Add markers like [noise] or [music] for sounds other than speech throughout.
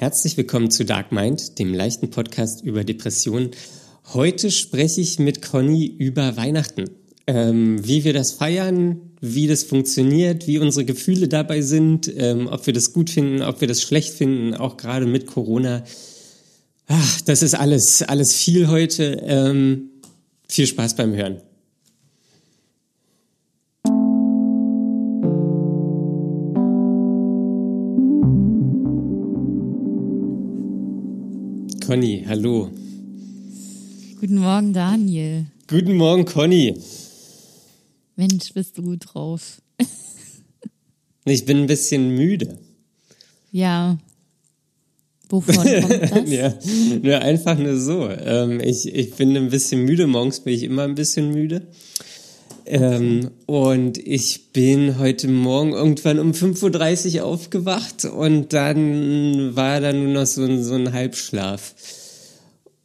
Herzlich willkommen zu Dark Mind, dem leichten Podcast über Depressionen. Heute spreche ich mit Conny über Weihnachten. Ähm, wie wir das feiern, wie das funktioniert, wie unsere Gefühle dabei sind, ähm, ob wir das gut finden, ob wir das schlecht finden, auch gerade mit Corona. Ach, das ist alles, alles viel heute. Ähm, viel Spaß beim Hören. Conny, hallo. Guten Morgen, Daniel. Guten Morgen, Conny. Mensch, bist du gut drauf. ich bin ein bisschen müde. Ja. Wovon kommt [laughs] das? ja, nur einfach nur so. Ähm, ich, ich bin ein bisschen müde. Morgens bin ich immer ein bisschen müde. Ähm, und ich bin heute Morgen irgendwann um 5.30 Uhr aufgewacht und dann war da nur noch so ein, so ein Halbschlaf.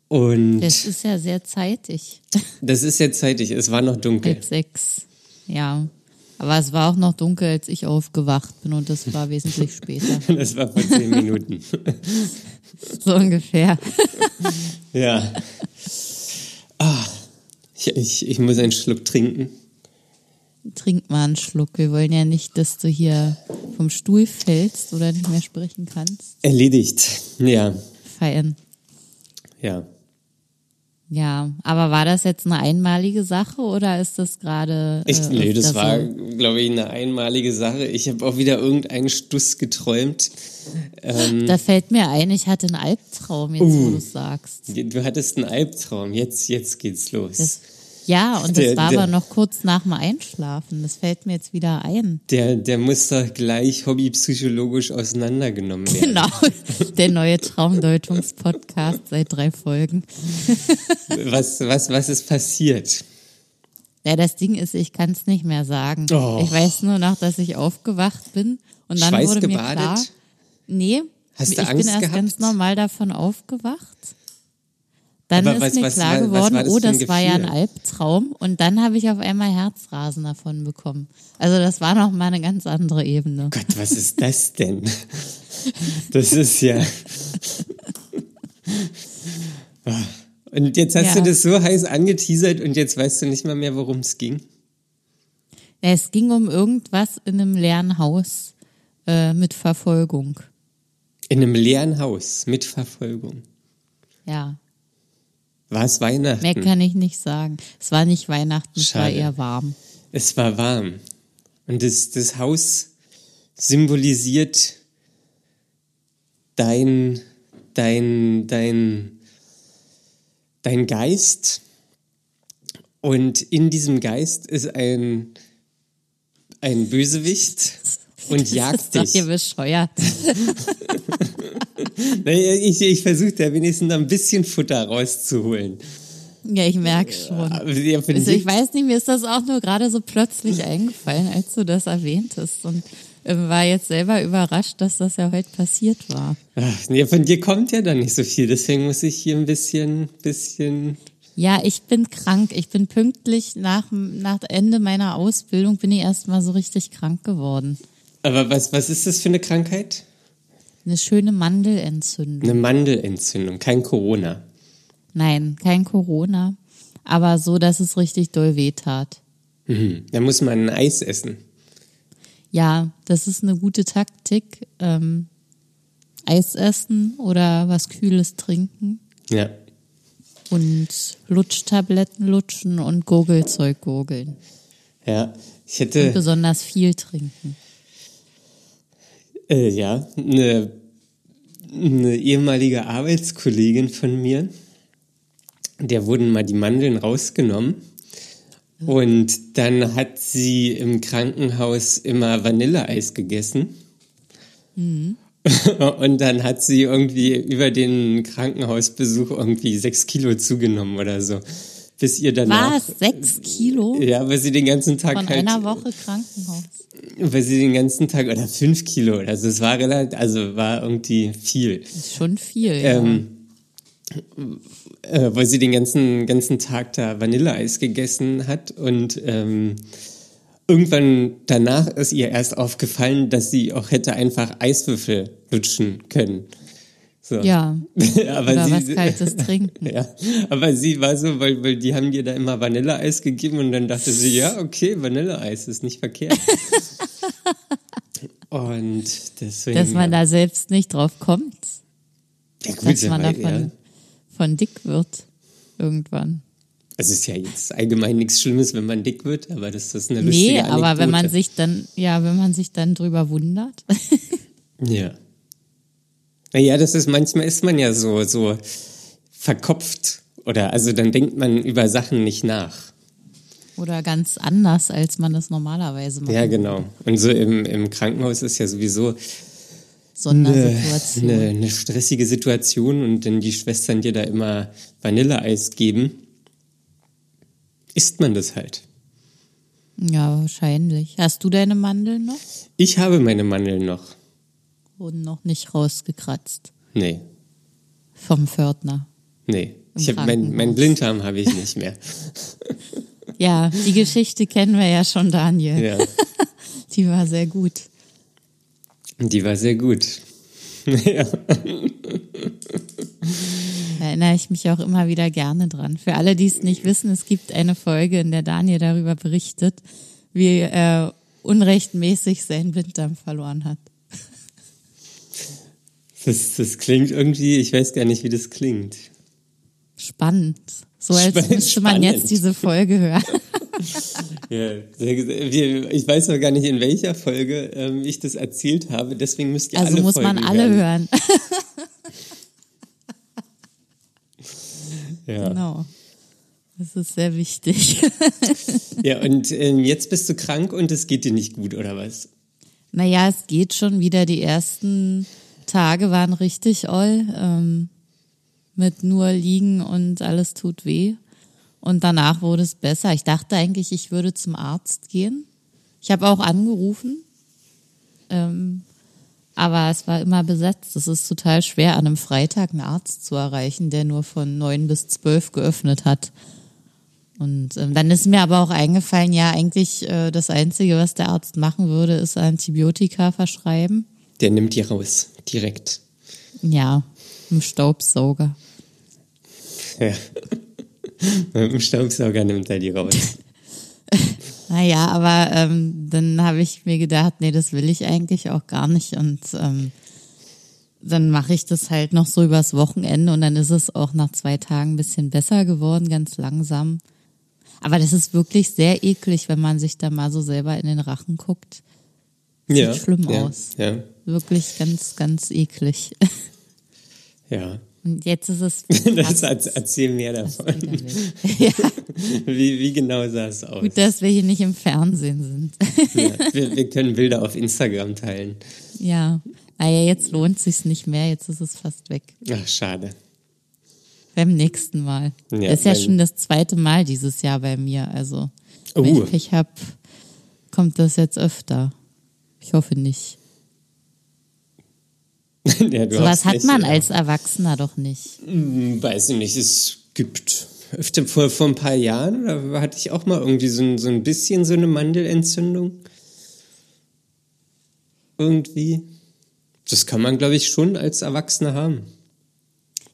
Und das ist ja sehr zeitig. [laughs] Das ist sehr zeitig, es war noch dunkel. Halb sechs, ja. Aber es war auch noch dunkel, als ich aufgewacht bin und das war wesentlich [laughs] später. Das war vor zehn Minuten. [laughs] so ungefähr. ja. Ah, ich, ich, ich muss einen Schluck trinken. Trink mal einen Schluck. Wir wollen ja nicht, dass du hier vom Stuhl fällst oder nicht mehr sprechen kannst. Erledigt, ja. Feiern. Ja. Ja, aber war das jetzt eine einmalige Sache oder ist das gerade. Äh, nee, das war, so? glaube ich, eine einmalige Sache. Ich habe auch wieder irgendeinen Stuss geträumt. Ähm, da fällt mir ein, ich hatte einen Albtraum, jetzt uh, wo du sagst. Du hattest einen Albtraum, jetzt, jetzt geht's los. Das, ja, [laughs] und das der, war der, aber noch kurz nach dem Einschlafen. Das fällt mir jetzt wieder ein. Der, der muss doch gleich hobbypsychologisch auseinandergenommen werden. Genau, [laughs] der neue Traumdeutungs-Podcast seit drei Folgen. [laughs] was, was, was ist passiert? Ja, das Ding ist, ich kann es nicht mehr sagen. Oh. Ich weiß nur noch, dass ich aufgewacht bin und dann Schweiß wurde mir klar, nee, Hast ich bin erst gehabt? ganz normal davon aufgewacht. Dann Aber ist was, mir was, klar geworden, was, oh, das war ja ein Albtraum. Und dann habe ich auf einmal Herzrasen davon bekommen. Also das war noch mal eine ganz andere Ebene. Gott, was ist das denn? Das ist ja. Und jetzt hast ja. du das so heiß angeteasert und jetzt weißt du nicht mal mehr, worum es ging. Es ging um irgendwas in einem leeren Haus äh, mit Verfolgung. In einem leeren Haus mit Verfolgung. Ja. War es Weihnachten? Mehr kann ich nicht sagen. Es war nicht Weihnachten, Schade. es war eher warm. Es war warm. Und das, das Haus symbolisiert dein, dein, dein, dein Geist. Und in diesem Geist ist ein, ein Bösewicht [laughs] und jagt das ist dich. Ihr bescheuert. [laughs] ich ich versuche da wenigstens ein bisschen Futter rauszuholen. Ja, ich merke schon. Ja, also ich weiß nicht, mir ist das auch nur gerade so plötzlich eingefallen, als du das erwähntest. Und ähm, war jetzt selber überrascht, dass das ja heute passiert war. Ach, nee, von dir kommt ja dann nicht so viel, deswegen muss ich hier ein bisschen, bisschen. Ja, ich bin krank. Ich bin pünktlich nach, nach Ende meiner Ausbildung bin ich erst mal so richtig krank geworden. Aber was, was ist das für eine Krankheit? Eine schöne Mandelentzündung. Eine Mandelentzündung, kein Corona. Nein, kein Corona, aber so, dass es richtig doll wehtat. Mhm. Da muss man ein Eis essen. Ja, das ist eine gute Taktik. Ähm, Eis essen oder was Kühles trinken. Ja. Und Lutschtabletten lutschen und Gurgelzeug gurgeln. Ja, ich hätte. Und besonders viel trinken. Äh, ja, eine, eine ehemalige Arbeitskollegin von mir, der wurden mal die Mandeln rausgenommen. Und dann hat sie im Krankenhaus immer Vanilleeis gegessen. Mhm. [laughs] Und dann hat sie irgendwie über den Krankenhausbesuch irgendwie sechs Kilo zugenommen oder so bis ihr danach. Was? Sechs Kilo? Ja, weil sie den ganzen Tag Von halt. einer Woche Krankenhaus. Weil sie den ganzen Tag, oder fünf Kilo, also es war relativ, also war irgendwie viel. Das ist schon viel, ja. Ähm, äh, weil sie den ganzen, ganzen Tag da Vanilleeis gegessen hat und ähm, irgendwann danach ist ihr erst aufgefallen, dass sie auch hätte einfach Eiswürfel lutschen können. So. Ja. [laughs] aber Oder sie, was Kaltes [laughs] trinken. ja. Aber sie war so, weil, weil die haben dir da immer Vanilleeis gegeben und dann dachte sie, ja, okay, Vanilleeis ist nicht verkehrt. [laughs] und deswegen. Dass man da selbst nicht drauf kommt. Ja, gut, dass man davon ja. von dick wird. Irgendwann. Es ist ja jetzt allgemein nichts Schlimmes, wenn man dick wird, aber das ist eine lustige Nee, aber Anekdote. wenn man sich dann, ja, wenn man sich dann drüber wundert. ja. Naja, das ist, manchmal ist man ja so, so verkopft. Oder, also dann denkt man über Sachen nicht nach. Oder ganz anders, als man das normalerweise macht. Ja, genau. Und so im, im Krankenhaus ist ja sowieso Sondersituation. Eine, eine, stressige Situation und wenn die Schwestern dir da immer Vanilleeis geben, isst man das halt. Ja, wahrscheinlich. Hast du deine Mandeln noch? Ich habe meine Mandeln noch. Wurden noch nicht rausgekratzt. Nee. Vom Pförtner. Nee. Ich hab mein, mein Blinddarm habe ich nicht mehr. [laughs] ja, die Geschichte kennen wir ja schon, Daniel. Ja. [laughs] die war sehr gut. Die war sehr gut. [laughs] ja. Da erinnere ich mich auch immer wieder gerne dran. Für alle, die es nicht wissen, es gibt eine Folge, in der Daniel darüber berichtet, wie er unrechtmäßig seinen Blinddarm verloren hat. Das, das klingt irgendwie, ich weiß gar nicht, wie das klingt. Spannend. So als Sp müsste man jetzt diese Folge hören. [laughs] ja, ich weiß noch gar nicht, in welcher Folge ähm, ich das erzählt habe, deswegen müsst ihr also alle muss Folgen man alle hören. hören. [laughs] ja. Genau. Das ist sehr wichtig. [laughs] ja, und ähm, jetzt bist du krank und es geht dir nicht gut, oder was? Naja, es geht schon wieder die ersten Tage waren richtig all. Ähm, mit nur liegen und alles tut weh. Und danach wurde es besser. Ich dachte eigentlich, ich würde zum Arzt gehen. Ich habe auch angerufen, ähm, aber es war immer besetzt. Es ist total schwer, an einem Freitag einen Arzt zu erreichen, der nur von neun bis zwölf geöffnet hat. Und ähm, dann ist mir aber auch eingefallen, ja, eigentlich äh, das Einzige, was der Arzt machen würde, ist Antibiotika verschreiben. Der nimmt die raus, direkt. Ja, im Staubsauger. Ja. [laughs] Mit dem Staubsauger nimmt er die raus. [laughs] naja, aber ähm, dann habe ich mir gedacht, nee, das will ich eigentlich auch gar nicht. Und ähm, dann mache ich das halt noch so übers Wochenende und dann ist es auch nach zwei Tagen ein bisschen besser geworden, ganz langsam. Aber das ist wirklich sehr eklig, wenn man sich da mal so selber in den Rachen guckt. Sieht ja, schlimm ja, aus. Ja. Wirklich ganz, ganz eklig. Ja. Und jetzt ist es. [laughs] das erzähl mehr davon. [laughs] ja. wie, wie genau sah es aus? Gut, dass wir hier nicht im Fernsehen sind. ja, wir, wir können Bilder auf Instagram teilen. Ja. Naja, jetzt lohnt es sich nicht mehr, jetzt ist es fast weg. Ach, schade. Beim nächsten Mal. Ja, das ist ja schon das zweite Mal dieses Jahr bei mir. Also, wenn uh. ich Pech habe, kommt das jetzt öfter. Ich hoffe nicht. [laughs] ja, so was hat man ja. als Erwachsener doch nicht. Hm, weiß ich nicht, es gibt öfter vor, vor ein paar Jahren, da hatte ich auch mal irgendwie so ein, so ein bisschen so eine Mandelentzündung. Irgendwie. Das kann man, glaube ich, schon als Erwachsener haben.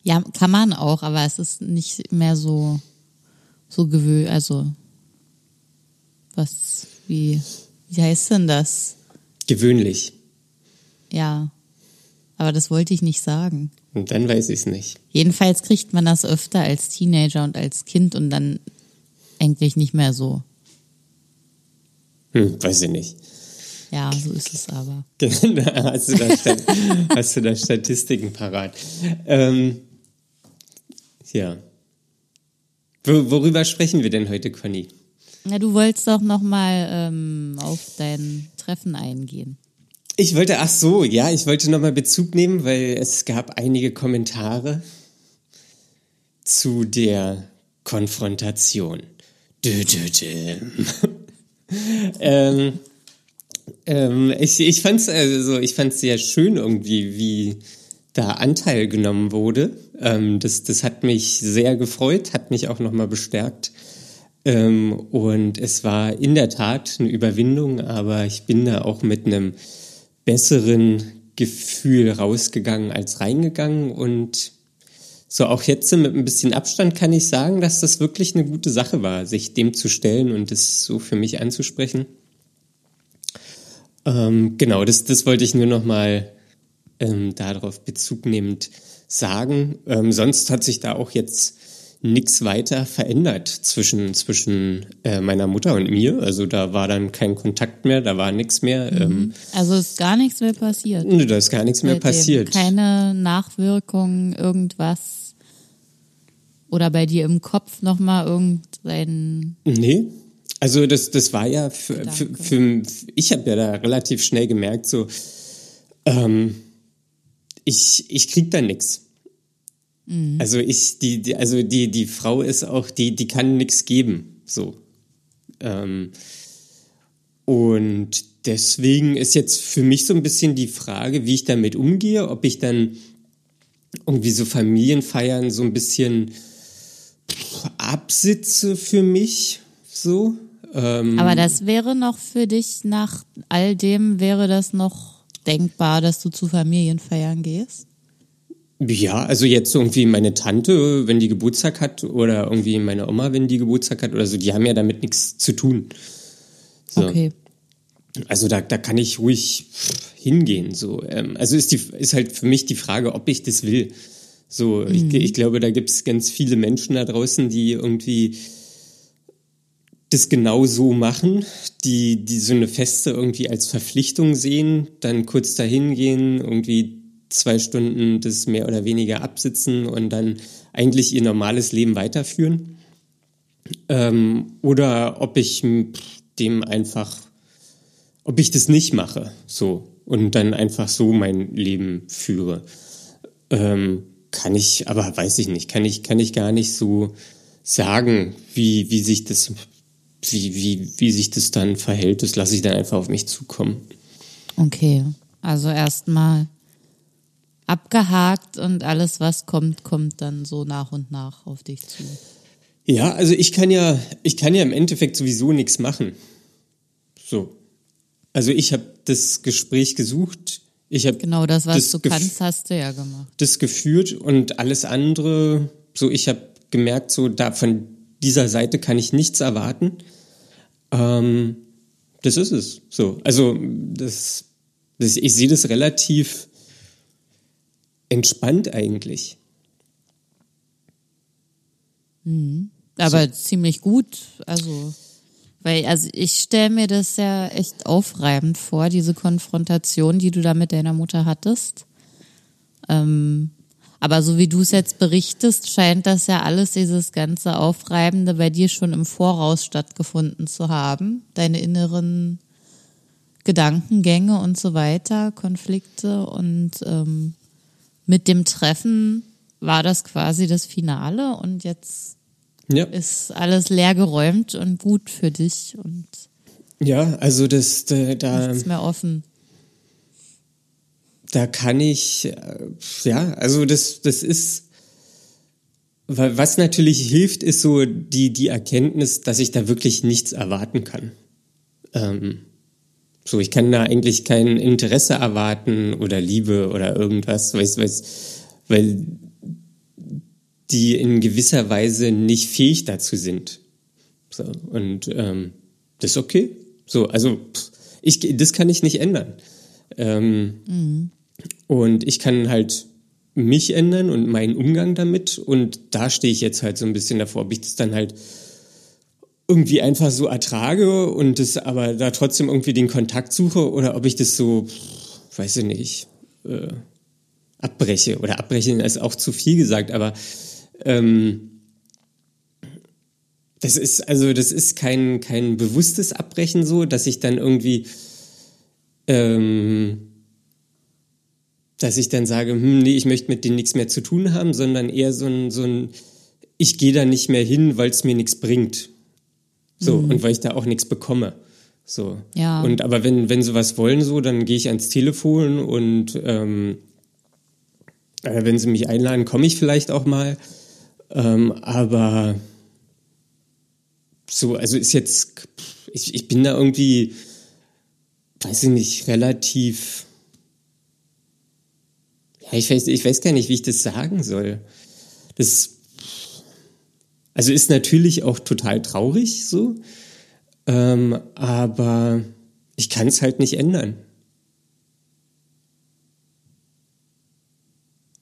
Ja, kann man auch, aber es ist nicht mehr so, so gewöhnt, also, was, wie, wie heißt denn das? Gewöhnlich. Ja. Aber das wollte ich nicht sagen. Und dann weiß ich es nicht. Jedenfalls kriegt man das öfter als Teenager und als Kind und dann eigentlich nicht mehr so. Hm, weiß ich nicht. Ja, so ist es aber. [laughs] hast, du da [laughs] hast du da Statistiken parat? Ähm, ja. Worüber sprechen wir denn heute, Conny? Ja, du wolltest doch noch mal ähm, auf dein Treffen eingehen. Ich wollte, ach so, ja, ich wollte nochmal Bezug nehmen, weil es gab einige Kommentare zu der Konfrontation. Dö, dö, dö. [laughs] ähm, ähm, ich ich fand es also, ich fand's sehr schön irgendwie, wie da Anteil genommen wurde. Ähm, das, das hat mich sehr gefreut, hat mich auch nochmal bestärkt. Ähm, und es war in der Tat eine Überwindung, aber ich bin da auch mit einem besseren Gefühl rausgegangen als reingegangen und so auch jetzt mit ein bisschen Abstand kann ich sagen, dass das wirklich eine gute Sache war, sich dem zu stellen und es so für mich anzusprechen. Ähm, genau, das, das wollte ich nur noch mal ähm, darauf Bezug nehmend sagen. Ähm, sonst hat sich da auch jetzt nichts weiter verändert zwischen, zwischen äh, meiner Mutter und mir. Also da war dann kein Kontakt mehr, da war nichts mehr. Mhm. Ähm, also ist gar nichts mehr passiert. Nö, da ist gar nichts mehr passiert. Keine Nachwirkungen, irgendwas. Oder bei dir im Kopf nochmal irgendein. Nee. Also das, das war ja für, für, für ich habe ja da relativ schnell gemerkt, so ähm, ich, ich krieg da nichts. Mhm. Also ich, die, die, also die, die Frau ist auch, die, die kann nichts geben. So. Ähm, und deswegen ist jetzt für mich so ein bisschen die Frage, wie ich damit umgehe, ob ich dann irgendwie so Familienfeiern so ein bisschen absitze für mich, so. Ähm, Aber das wäre noch für dich nach all dem, wäre das noch denkbar, dass du zu Familienfeiern gehst? Ja, also jetzt irgendwie meine Tante, wenn die Geburtstag hat, oder irgendwie meine Oma, wenn die Geburtstag hat oder so, die haben ja damit nichts zu tun. So. Okay. Also da, da kann ich ruhig hingehen. So. Ähm, also ist, die, ist halt für mich die Frage, ob ich das will. So, mhm. ich, ich glaube, da gibt es ganz viele Menschen da draußen, die irgendwie das genau so machen, die, die so eine Feste irgendwie als Verpflichtung sehen, dann kurz dahin gehen, irgendwie zwei Stunden das mehr oder weniger absitzen und dann eigentlich ihr normales Leben weiterführen. Ähm, oder ob ich dem einfach, ob ich das nicht mache, so und dann einfach so mein Leben führe. Ähm, kann ich, aber weiß ich nicht, kann ich, kann ich gar nicht so sagen, wie, wie sich das, wie, wie, wie sich das dann verhält. Das lasse ich dann einfach auf mich zukommen. Okay, also erstmal abgehakt und alles, was kommt, kommt dann so nach und nach auf dich zu. Ja, also ich kann ja, ich kann ja im Endeffekt sowieso nichts machen. So. Also ich habe das Gespräch gesucht. Ich habe genau das, was das du kannst, hast du ja gemacht. Das geführt und alles andere. So, ich habe gemerkt, so da von dieser Seite kann ich nichts erwarten. Ähm, das ist es. So, also das, das ich sehe das relativ entspannt eigentlich. Mhm. Aber so. ziemlich gut. Also, weil, also ich stelle mir das ja echt aufreibend vor, diese Konfrontation, die du da mit deiner Mutter hattest. Ähm, aber so wie du es jetzt berichtest, scheint das ja alles, dieses ganze Aufreibende bei dir schon im Voraus stattgefunden zu haben. Deine inneren Gedankengänge und so weiter, Konflikte und ähm, mit dem Treffen war das quasi das Finale und jetzt ja. ist alles leer geräumt und gut für dich und ja, also das da, da nichts mehr offen. Da kann ich äh, ja, also das das ist was natürlich hilft, ist so die die Erkenntnis, dass ich da wirklich nichts erwarten kann. Ähm, so, ich kann da eigentlich kein Interesse erwarten oder Liebe oder irgendwas, weiß, weil die in gewisser Weise nicht fähig dazu sind. So, und ähm, das ist okay. So, also ich, das kann ich nicht ändern. Ähm, mhm. Und ich kann halt mich ändern und meinen Umgang damit. Und da stehe ich jetzt halt so ein bisschen davor, ob ich das dann halt irgendwie einfach so ertrage und das aber da trotzdem irgendwie den Kontakt suche oder ob ich das so, weiß ich nicht, äh, abbreche. Oder abbrechen ist auch zu viel gesagt, aber ähm, das ist, also das ist kein, kein bewusstes Abbrechen so, dass ich dann irgendwie ähm, dass ich dann sage, hm, nee, ich möchte mit denen nichts mehr zu tun haben, sondern eher so ein, so ein ich gehe da nicht mehr hin, weil es mir nichts bringt. So, mhm. und weil ich da auch nichts bekomme. So. Ja. Und aber wenn, wenn sie was wollen, so, dann gehe ich ans Telefon und ähm, äh, wenn sie mich einladen, komme ich vielleicht auch mal. Ähm, aber so, also ist jetzt, ich, ich bin da irgendwie, weiß ich nicht, relativ ja, ich weiß, ich weiß gar nicht, wie ich das sagen soll. Das, also ist natürlich auch total traurig so, ähm, aber ich kann es halt nicht ändern.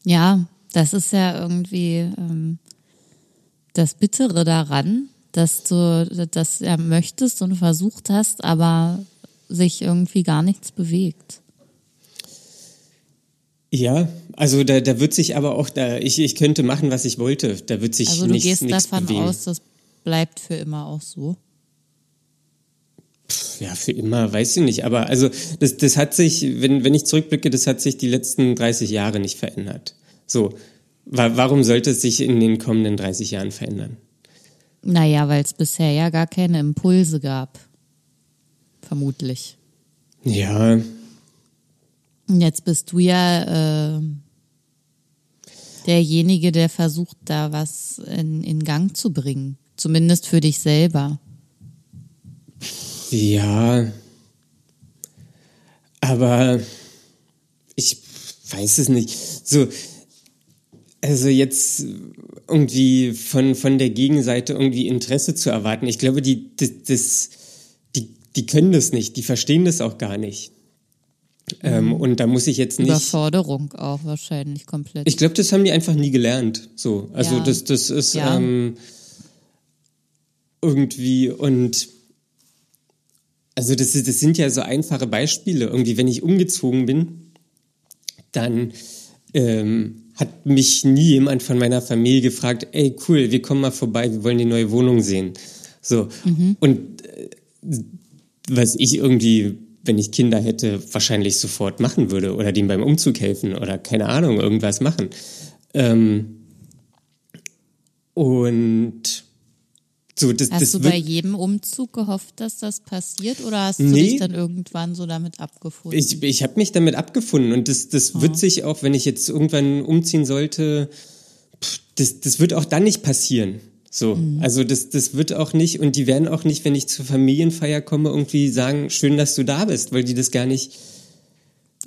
Ja, das ist ja irgendwie ähm, das Bittere daran, dass du das ja möchtest und versucht hast, aber sich irgendwie gar nichts bewegt. Ja, also da, da wird sich aber auch, da ich, ich könnte machen, was ich wollte. Da wird sich also du nichts, gehst nichts davon bewegen. aus, das bleibt für immer auch so. Ja, für immer, weiß ich nicht. Aber also das, das hat sich, wenn, wenn ich zurückblicke, das hat sich die letzten 30 Jahre nicht verändert. So, warum sollte es sich in den kommenden 30 Jahren verändern? Naja, weil es bisher ja gar keine Impulse gab. Vermutlich. Ja, jetzt bist du ja äh, derjenige, der versucht, da was in, in Gang zu bringen. Zumindest für dich selber. Ja. Aber ich weiß es nicht. So, also jetzt irgendwie von, von der Gegenseite irgendwie Interesse zu erwarten. Ich glaube, die, das, das, die, die können das nicht, die verstehen das auch gar nicht. Ähm, mhm. und da muss ich jetzt nicht. Überforderung auch wahrscheinlich komplett. Ich glaube, das haben die einfach nie gelernt. So, also ja. das, das ist ja. ähm, irgendwie und also das, das sind ja so einfache Beispiele. Irgendwie, wenn ich umgezogen bin, dann ähm, hat mich nie jemand von meiner Familie gefragt, ey cool, wir kommen mal vorbei, wir wollen die neue Wohnung sehen. So mhm. und äh, was ich irgendwie wenn ich Kinder hätte, wahrscheinlich sofort machen würde oder dem beim Umzug helfen oder keine Ahnung, irgendwas machen. Ähm, und so, das, hast das du bei jedem Umzug gehofft, dass das passiert oder hast du nee, dich dann irgendwann so damit abgefunden? Ich, ich habe mich damit abgefunden und das, das oh. wird sich auch, wenn ich jetzt irgendwann umziehen sollte, das, das wird auch dann nicht passieren. So, mhm. also das, das wird auch nicht und die werden auch nicht, wenn ich zur Familienfeier komme, irgendwie sagen, schön, dass du da bist, weil die das gar nicht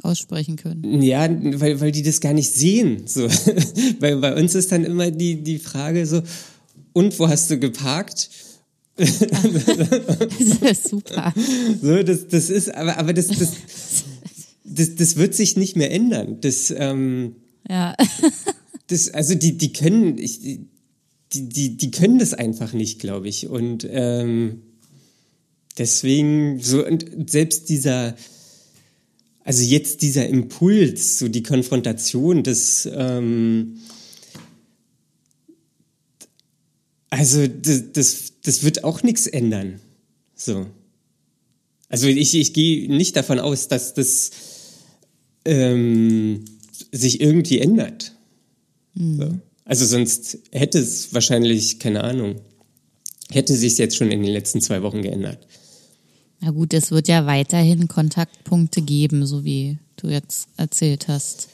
aussprechen können. Ja, weil, weil die das gar nicht sehen. So. [laughs] weil bei uns ist dann immer die, die Frage so, und wo hast du geparkt? [laughs] das ist super. So, das, das ist, aber, aber das, das, das, das wird sich nicht mehr ändern. Das, ähm, ja. das, also die, die können, ich, die, die, die können das einfach nicht, glaube ich. Und ähm, deswegen, so, und selbst dieser, also jetzt dieser Impuls, so die Konfrontation, das, ähm, also das, das, das wird auch nichts ändern. So. Also ich, ich gehe nicht davon aus, dass das ähm, sich irgendwie ändert. Mhm. So. Also sonst hätte es wahrscheinlich, keine Ahnung, hätte sich jetzt schon in den letzten zwei Wochen geändert. Na gut, es wird ja weiterhin Kontaktpunkte geben, so wie du jetzt erzählt hast.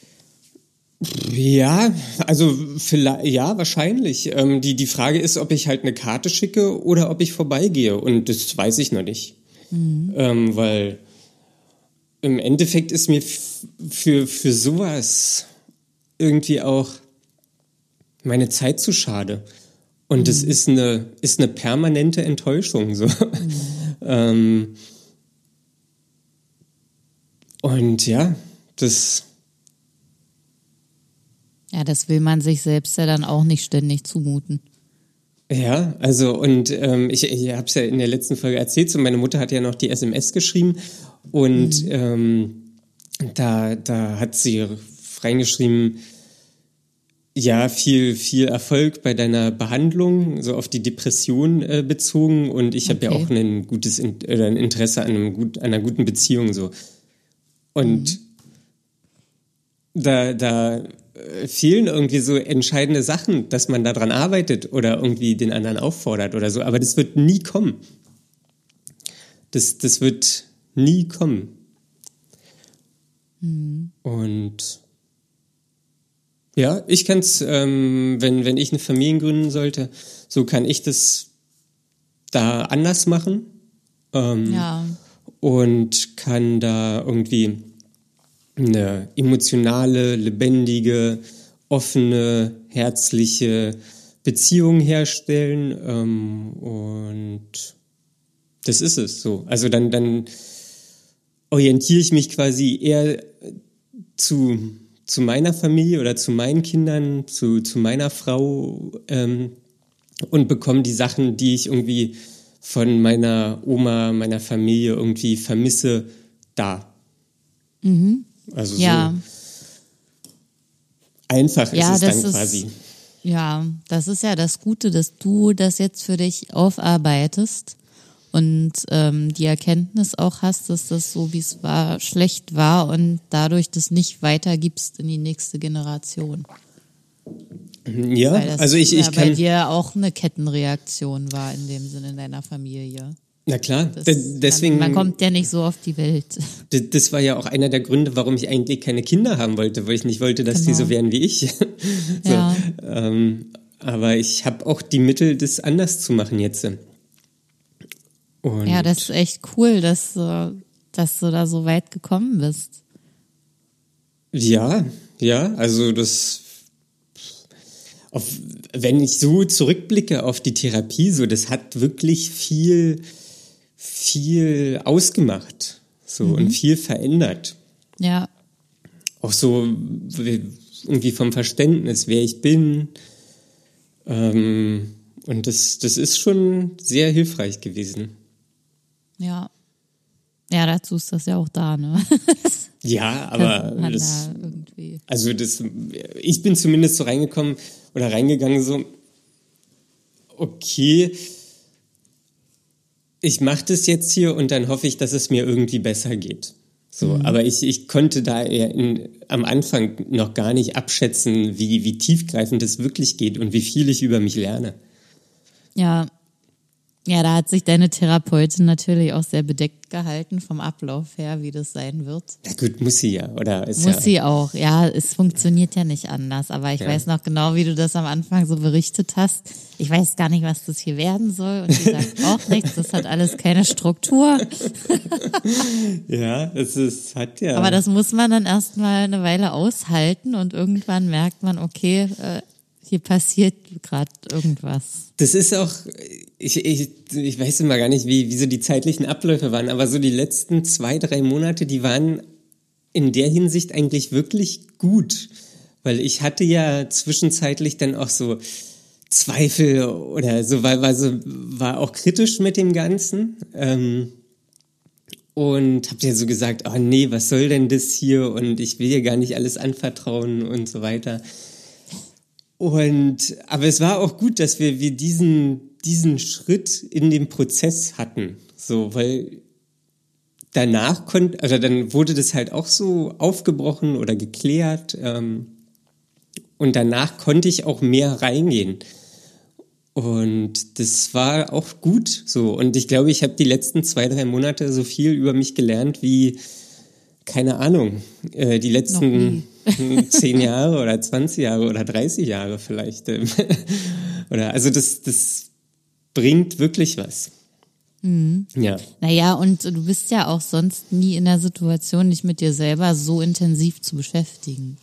Ja, also vielleicht, ja, wahrscheinlich. Ähm, die, die Frage ist, ob ich halt eine Karte schicke oder ob ich vorbeigehe. Und das weiß ich noch nicht. Mhm. Ähm, weil im Endeffekt ist mir für, für sowas irgendwie auch meine Zeit zu schade. Und mhm. das ist eine, ist eine permanente Enttäuschung. So. Mhm. [laughs] ähm, und ja, das. Ja, das will man sich selbst ja dann auch nicht ständig zumuten. Ja, also und ähm, ich, ich habe es ja in der letzten Folge erzählt, so meine Mutter hat ja noch die SMS geschrieben und mhm. ähm, da, da hat sie reingeschrieben, ja, viel, viel Erfolg bei deiner Behandlung, so auf die Depression äh, bezogen. Und ich habe okay. ja auch ein gutes in, äh, ein Interesse an, einem gut, einer guten Beziehung so. Und mhm. da, da äh, fehlen irgendwie so entscheidende Sachen, dass man daran arbeitet oder irgendwie den anderen auffordert oder so. Aber das wird nie kommen. Das, das wird nie kommen. Mhm. Und ja, ich kann es, ähm, wenn, wenn ich eine Familie gründen sollte, so kann ich das da anders machen. Ähm, ja. Und kann da irgendwie eine emotionale, lebendige, offene, herzliche Beziehung herstellen. Ähm, und das ist es so. Also dann, dann orientiere ich mich quasi eher zu, zu meiner Familie oder zu meinen Kindern, zu, zu meiner Frau ähm, und bekomme die Sachen, die ich irgendwie von meiner Oma, meiner Familie irgendwie vermisse, da. Mhm. Also ja. so einfach ist ja, es dann ist, quasi. Ja, das ist ja das Gute, dass du das jetzt für dich aufarbeitest und ähm, die Erkenntnis auch hast, dass das so wie es war schlecht war und dadurch das nicht weitergibst in die nächste Generation. Ja, also ich, ich ja kann bei dir auch eine Kettenreaktion war in dem Sinne in deiner Familie. Na klar, deswegen. Man, kommt ja nicht so auf die Welt. [laughs] Das war ja auch einer der Gründe, warum ich eigentlich keine Kinder haben wollte, weil ich nicht wollte, dass genau. die so werden wie ich. [laughs] so, ja. ähm, aber ich habe auch die Mittel, das anders zu machen jetzt. Und ja, das ist echt cool, dass, dass du da so weit gekommen bist. Ja, ja, also das auf, wenn ich so zurückblicke auf die Therapie, so das hat wirklich viel viel ausgemacht so mhm. und viel verändert. Ja. Auch so irgendwie vom Verständnis, wer ich bin. Ähm, und das, das ist schon sehr hilfreich gewesen. Ja. Ja, dazu ist das ja auch da, ne? [laughs] ja, aber das, also das, ich bin zumindest so reingekommen oder reingegangen so, okay, ich mache das jetzt hier und dann hoffe ich, dass es mir irgendwie besser geht. So, mhm. aber ich, ich konnte da eher in, am Anfang noch gar nicht abschätzen, wie, wie tiefgreifend es wirklich geht und wie viel ich über mich lerne. Ja, ja, da hat sich deine Therapeutin natürlich auch sehr bedeckt gehalten vom Ablauf her, wie das sein wird. Ja gut, muss sie ja, oder? Muss ja sie auch, ja, es funktioniert ja nicht anders. Aber ich ja. weiß noch genau, wie du das am Anfang so berichtet hast. Ich weiß gar nicht, was das hier werden soll. Und sie sagt [laughs] auch nichts, das hat alles keine Struktur. [laughs] ja, es ist, hat ja. Aber das muss man dann erstmal eine Weile aushalten und irgendwann merkt man, okay, äh, hier passiert gerade irgendwas. Das ist auch, ich, ich, ich weiß immer gar nicht, wie, wie so die zeitlichen Abläufe waren, aber so die letzten zwei, drei Monate, die waren in der Hinsicht eigentlich wirklich gut. Weil ich hatte ja zwischenzeitlich dann auch so Zweifel oder so, weil war, so, war auch kritisch mit dem Ganzen. Ähm, und hab ja so gesagt, oh nee, was soll denn das hier? Und ich will dir gar nicht alles anvertrauen und so weiter. Und, aber es war auch gut, dass wir, wir diesen, diesen Schritt in dem Prozess hatten. So, weil danach konnte, also dann wurde das halt auch so aufgebrochen oder geklärt. Ähm, und danach konnte ich auch mehr reingehen. Und das war auch gut so. Und ich glaube, ich habe die letzten zwei, drei Monate so viel über mich gelernt wie, keine Ahnung, äh, die letzten [laughs] zehn [laughs] Jahre oder 20 Jahre oder 30 Jahre vielleicht. [laughs] Oder also das, das bringt wirklich was. Mhm. Ja. Naja, und du bist ja auch sonst nie in der Situation, dich mit dir selber so intensiv zu beschäftigen.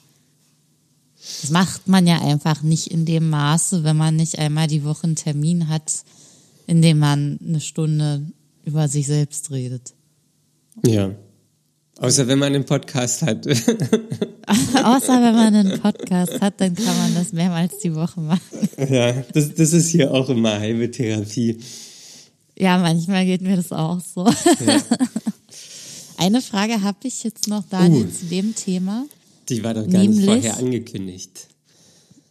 Das macht man ja einfach nicht in dem Maße, wenn man nicht einmal die Woche einen Termin hat, in dem man eine Stunde über sich selbst redet. Ja. Außer wenn man einen Podcast hat. [laughs] Außer wenn man einen Podcast hat, dann kann man das mehrmals die Woche machen. Ja, das, das ist hier auch immer halbe Therapie. Ja, manchmal geht mir das auch so. Ja. [laughs] Eine Frage habe ich jetzt noch, Daniel, uh, zu dem Thema. Die war doch gar Nämlich, nicht vorher angekündigt.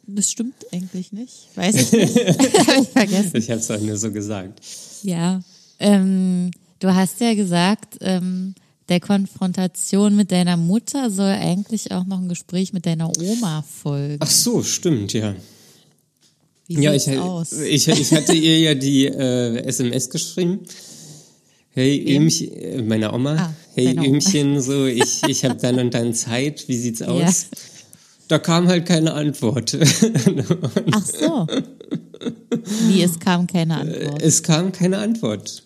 Das stimmt eigentlich nicht. Weiß ich nicht. [laughs] habe ich vergessen. Ich habe es auch nur so gesagt. Ja. Ähm, du hast ja gesagt, ähm, der Konfrontation mit deiner Mutter soll eigentlich auch noch ein Gespräch mit deiner Oma folgen. Ach so, stimmt, ja. Wie ja, ich, aus? Ich, ich hatte ihr ja die äh, SMS geschrieben. Hey, Ömchen, äh, meiner Oma. Ah, hey, Ömchen, so, [laughs] ich, ich habe dann und dann Zeit. Wie sieht's aus? Ja. Da kam halt keine Antwort. [laughs] Ach so. Wie, es kam keine Antwort? Es kam keine Antwort.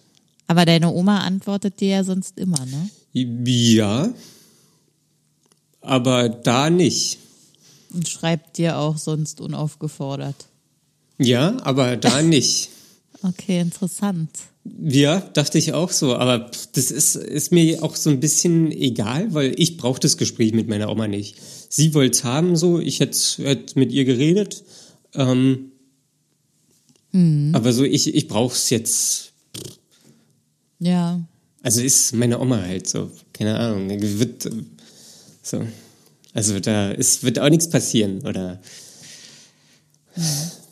Aber deine Oma antwortet dir ja sonst immer, ne? Ja. aber da nicht. Und schreibt dir auch sonst unaufgefordert. Ja, aber da [laughs] nicht. okay, interessant. Ja, dachte ich auch so. Aber das ist, ist mir auch so ein bisschen egal, weil ich brauche das Gespräch mit meiner Oma nicht. Sie wollte es haben, so. Ich hätte, hätte mit ihr geredet. Ähm, mhm. Aber so, ich, ich brauche es jetzt. Ja. Also ist meine Oma halt so. Keine Ahnung. Wird, so. Also da ist, wird auch nichts passieren, oder?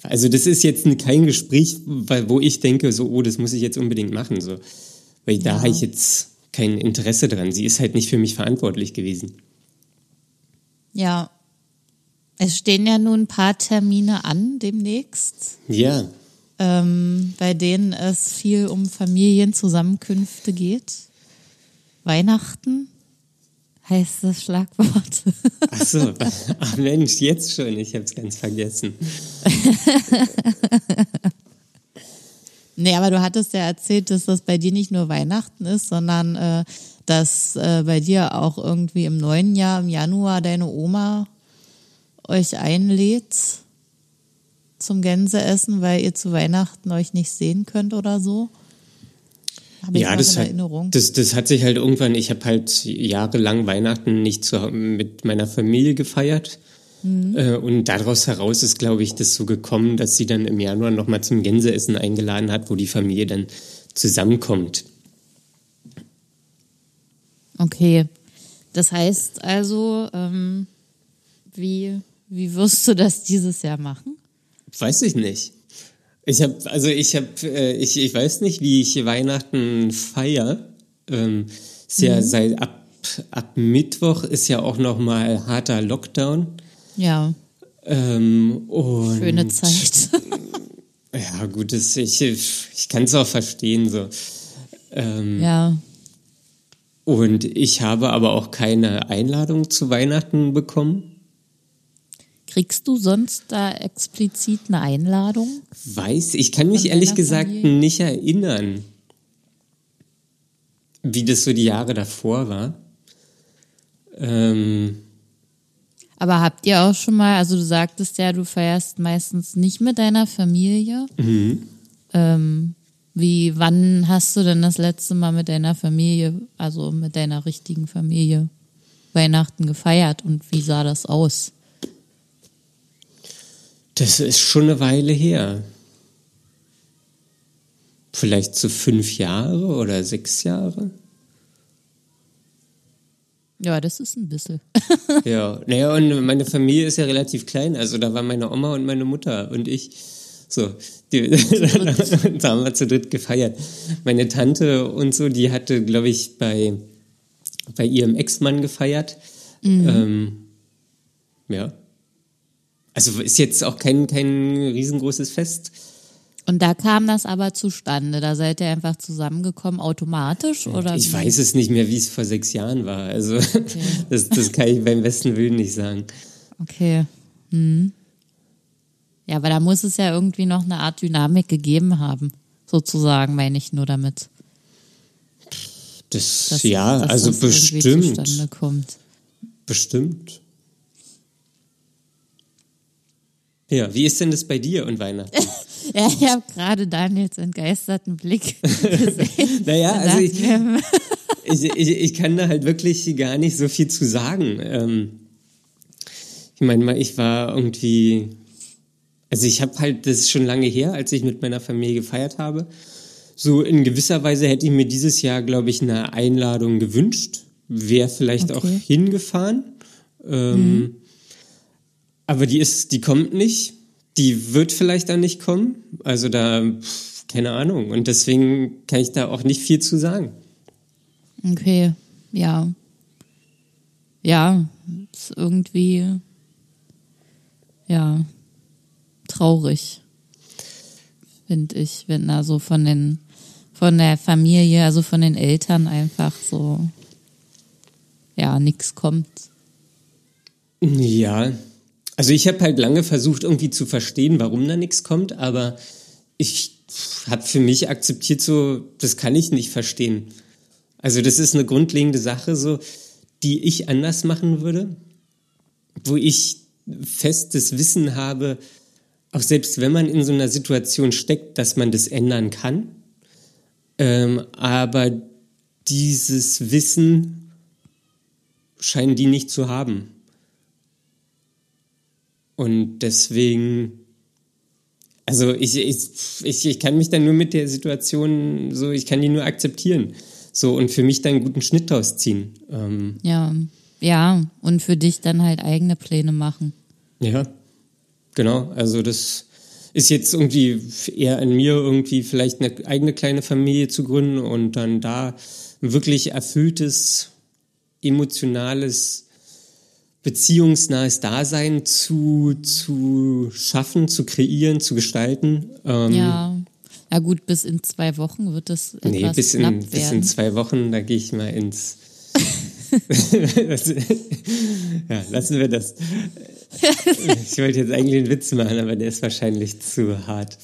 Also das ist jetzt kein Gespräch, wo ich denke, so, oh, das muss ich jetzt unbedingt machen. So. Weil da habe ich jetzt kein Interesse dran. Sie ist halt nicht für mich verantwortlich gewesen. Ja. Es stehen ja nun ein paar Termine an demnächst. Ja. Ähm, bei denen es viel um Familienzusammenkünfte geht. Weihnachten heißt das Schlagwort. [laughs] Ach so, ach Mensch, jetzt schon, ich habe es ganz vergessen. [laughs] nee, aber du hattest ja erzählt, dass das bei dir nicht nur Weihnachten ist, sondern äh, dass äh, bei dir auch irgendwie im neuen Jahr, im Januar, deine Oma euch einlädt zum Gänseessen, weil ihr zu Weihnachten euch nicht sehen könnt oder so. Habe ja, das hat, das, das hat sich halt irgendwann, ich habe halt jahrelang Weihnachten nicht zu, mit meiner Familie gefeiert. Mhm. Äh, und daraus heraus ist, glaube ich, das so gekommen, dass sie dann im Januar nochmal zum Gänseessen eingeladen hat, wo die Familie dann zusammenkommt. Okay. Das heißt also, ähm, wie, wie wirst du das dieses Jahr machen? Weiß ich nicht. Ich habe, also ich habe, äh, ich, ich weiß nicht, wie ich Weihnachten feier. Ähm, ist ja mhm. seit ab, ab Mittwoch ist ja auch noch mal harter Lockdown. Ja. Ähm, und, Schöne Zeit. [laughs] ja, gut, das, ich, ich kann es auch verstehen so. Ähm, ja. Und ich habe aber auch keine Einladung zu Weihnachten bekommen. Kriegst du sonst da explizit eine Einladung? Weiß, ich kann mich ehrlich gesagt Familie? nicht erinnern, wie das so die Jahre davor war. Ähm, aber habt ihr auch schon mal, also du sagtest ja, du feierst meistens nicht mit deiner Familie. Mhm. Ähm, wie, wann hast du denn das letzte Mal mit deiner Familie, also mit deiner richtigen Familie, Weihnachten gefeiert und wie sah das aus? Das ist schon eine Weile her. Vielleicht so fünf Jahre oder sechs Jahre. Ja, das ist ein bisschen. [laughs] ja, naja, und meine Familie ist ja relativ klein. Also da war meine Oma und meine Mutter und ich. So, die, [laughs] da haben wir zu dritt gefeiert. Meine Tante und so, die hatte, glaube ich, bei, bei ihrem Ex-Mann gefeiert. Mhm. Ähm, ja, also ist jetzt auch kein, kein riesengroßes Fest. Und da kam das aber zustande. Da seid ihr einfach zusammengekommen automatisch oder? Ich weiß es nicht mehr, wie es vor sechs Jahren war. Also okay. [laughs] das, das kann ich beim besten Willen nicht sagen. Okay. Hm. Ja, aber da muss es ja irgendwie noch eine Art Dynamik gegeben haben, sozusagen, meine ich nur damit. Das, dass, ja, dass also das bestimmt. Bestimmt. Ja, wie ist denn das bei dir und Weihnachten? [laughs] ja, ich habe gerade Daniels entgeisterten Blick [laughs] gesehen. [laughs] naja, also ich, ich, ich, ich, kann da halt wirklich gar nicht so viel zu sagen. Ähm, ich meine, ich war irgendwie, also ich habe halt, das ist schon lange her, als ich mit meiner Familie gefeiert habe. So in gewisser Weise hätte ich mir dieses Jahr, glaube ich, eine Einladung gewünscht. Wäre vielleicht okay. auch hingefahren. Ähm, mhm. Aber die ist, die kommt nicht. Die wird vielleicht dann nicht kommen. Also da, keine Ahnung. Und deswegen kann ich da auch nicht viel zu sagen. Okay, ja. Ja, ist irgendwie, ja, traurig, finde ich, wenn da so von den, von der Familie, also von den Eltern einfach so, ja, nichts kommt. Ja, also ich habe halt lange versucht, irgendwie zu verstehen, warum da nichts kommt, aber ich habe für mich akzeptiert, so, das kann ich nicht verstehen. Also das ist eine grundlegende Sache, so, die ich anders machen würde. wo ich festes Wissen habe, auch selbst wenn man in so einer Situation steckt, dass man das ändern kann. Ähm, aber dieses Wissen scheinen die nicht zu haben. Und deswegen, also ich, ich, ich, ich kann mich dann nur mit der Situation so, ich kann die nur akzeptieren. So und für mich dann einen guten Schnitt draus ziehen. Ähm, ja, ja, und für dich dann halt eigene Pläne machen. Ja, genau. Also das ist jetzt irgendwie eher an mir, irgendwie vielleicht eine eigene kleine Familie zu gründen und dann da ein wirklich erfülltes, emotionales, beziehungsnahes Dasein zu, zu schaffen, zu kreieren, zu gestalten. Ähm, ja. Ja gut, bis in zwei Wochen wird es etwas Nee, bis in, bis in zwei Wochen, da gehe ich mal ins... [laughs] [laughs] ja, lassen wir das. [laughs] Ich wollte jetzt eigentlich einen Witz machen, aber der ist wahrscheinlich zu hart.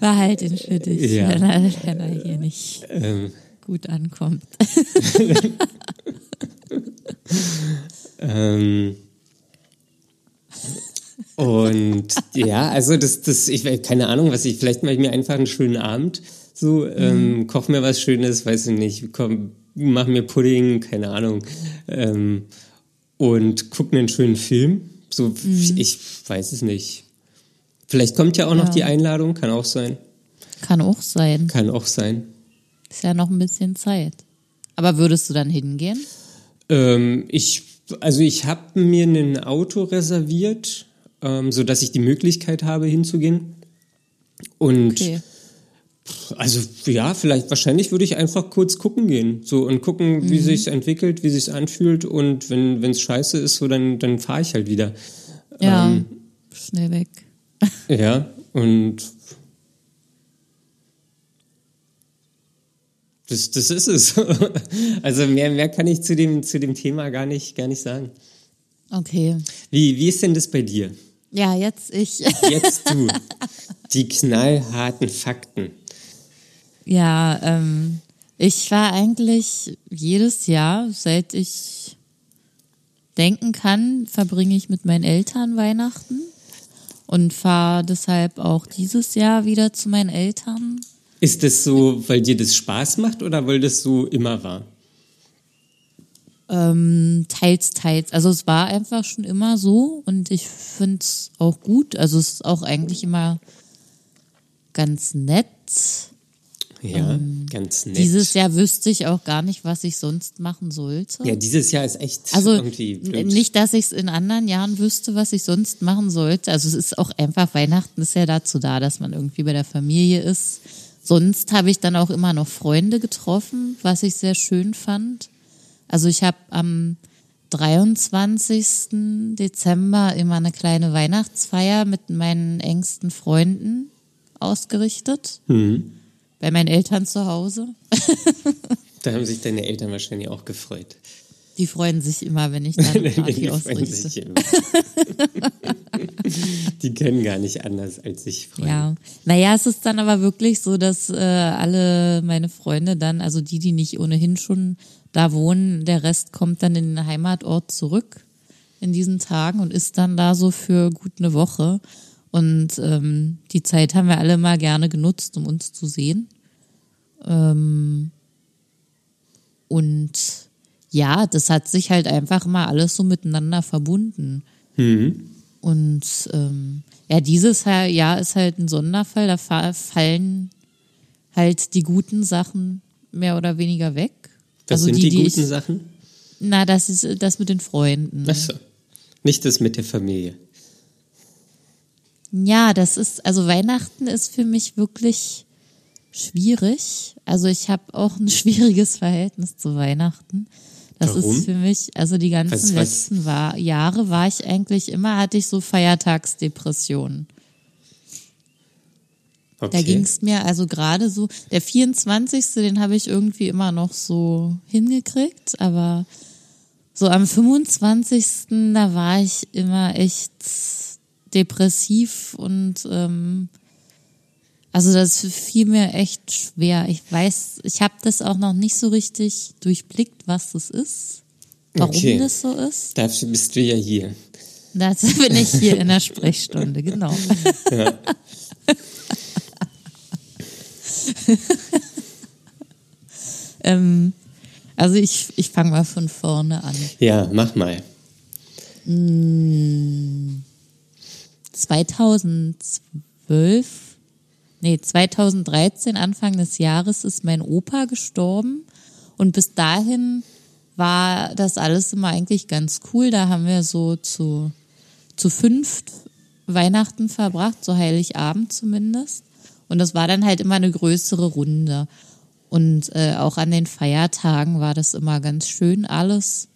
Behalt ihn für dich, ja. wenn, er, wenn er hier nicht ähm. gut ankommt. Ähm. Und ja, also das, das, ich keine Ahnung, was ich, vielleicht mache ich mir einfach einen schönen Abend, so, ähm, mhm. koch mir was Schönes, weiß ich nicht, komm, mach mir Pudding, keine Ahnung, ähm, und guck einen schönen Film so, mhm. ich weiß es nicht. Vielleicht kommt ja auch ja. noch die Einladung, kann auch sein. Kann auch sein. Kann auch sein. Ist ja noch ein bisschen Zeit. Aber würdest du dann hingehen? Ähm, ich, also ich habe mir ein Auto reserviert, ähm, so dass ich die Möglichkeit habe hinzugehen. Und okay. Also ja, vielleicht wahrscheinlich würde ich einfach kurz gucken gehen, so und gucken, mhm. wie sich's entwickelt, wie sich's anfühlt und wenn wenn's scheiße ist, so dann dann fahre ich halt wieder. Ja, ähm, schnell weg. ja und das, das ist es. [laughs] also mehr mehr kann ich zu dem zu dem Thema gar nicht gar nicht sagen. Okay. Wie wie ist denn das bei dir? Ja, jetzt ich. [laughs] Jetzt du. Die knallharten Fakten. Ja, ähm, ich war eigentlich jedes Jahr, seit ich denken kann, verbringe ich mit meinen Eltern Weihnachten und fahre deshalb auch dieses Jahr wieder zu meinen Eltern. Ist das so, weil dir das Spaß macht oder weil das so immer war? Ähm, teils, teils. Also es war einfach schon immer so und ich finde es auch gut. Also es ist auch eigentlich immer ganz nett. Ja, ähm, ganz nett. Dieses Jahr wüsste ich auch gar nicht, was ich sonst machen sollte. Ja, dieses Jahr ist echt also, irgendwie blöd. Nicht, dass ich es in anderen Jahren wüsste, was ich sonst machen sollte. Also es ist auch einfach, Weihnachten ist ja dazu da, dass man irgendwie bei der Familie ist. Sonst habe ich dann auch immer noch Freunde getroffen, was ich sehr schön fand. Also ich habe am 23. Dezember immer eine kleine Weihnachtsfeier mit meinen engsten Freunden ausgerichtet. Mhm. Bei meinen Eltern zu Hause. [laughs] da haben sich deine Eltern wahrscheinlich auch gefreut. Die freuen sich immer, wenn ich dann eine [laughs] Party die ausrichte. [laughs] die können gar nicht anders als sich freuen. Ja, naja, es ist dann aber wirklich so, dass äh, alle meine Freunde dann, also die, die nicht ohnehin schon da wohnen, der Rest kommt dann in den Heimatort zurück in diesen Tagen und ist dann da so für gut eine Woche. Und ähm, die Zeit haben wir alle mal gerne genutzt, um uns zu sehen. Ähm, und ja, das hat sich halt einfach mal alles so miteinander verbunden. Mhm. Und ähm, ja, dieses Jahr ist halt ein Sonderfall. Da fallen halt die guten Sachen mehr oder weniger weg. Was also sind die, die guten ich, Sachen? Na, das ist das mit den Freunden. Ach so. Nicht das mit der Familie. Ja, das ist, also Weihnachten ist für mich wirklich schwierig. Also ich habe auch ein [laughs] schwieriges Verhältnis zu Weihnachten. Das Warum? ist für mich, also die ganzen was, was? letzten war, Jahre war ich eigentlich immer, hatte ich so Feiertagsdepressionen. Okay. Da ging es mir also gerade so, der 24. den habe ich irgendwie immer noch so hingekriegt, aber so am 25. da war ich immer echt depressiv und ähm, also das fiel mir echt schwer. Ich weiß, ich habe das auch noch nicht so richtig durchblickt, was das ist, warum okay. das so ist. Dafür bist du ja hier. Dazu bin ich hier in der Sprechstunde, genau. Ja. [laughs] ähm, also ich, ich fange mal von vorne an. Ja, mach mal. 2012, hm, nee, 2013, Anfang des Jahres, ist mein Opa gestorben. Und bis dahin war das alles immer eigentlich ganz cool. Da haben wir so zu, zu fünft Weihnachten verbracht, so Heiligabend zumindest. Und das war dann halt immer eine größere Runde. Und äh, auch an den Feiertagen war das immer ganz schön alles,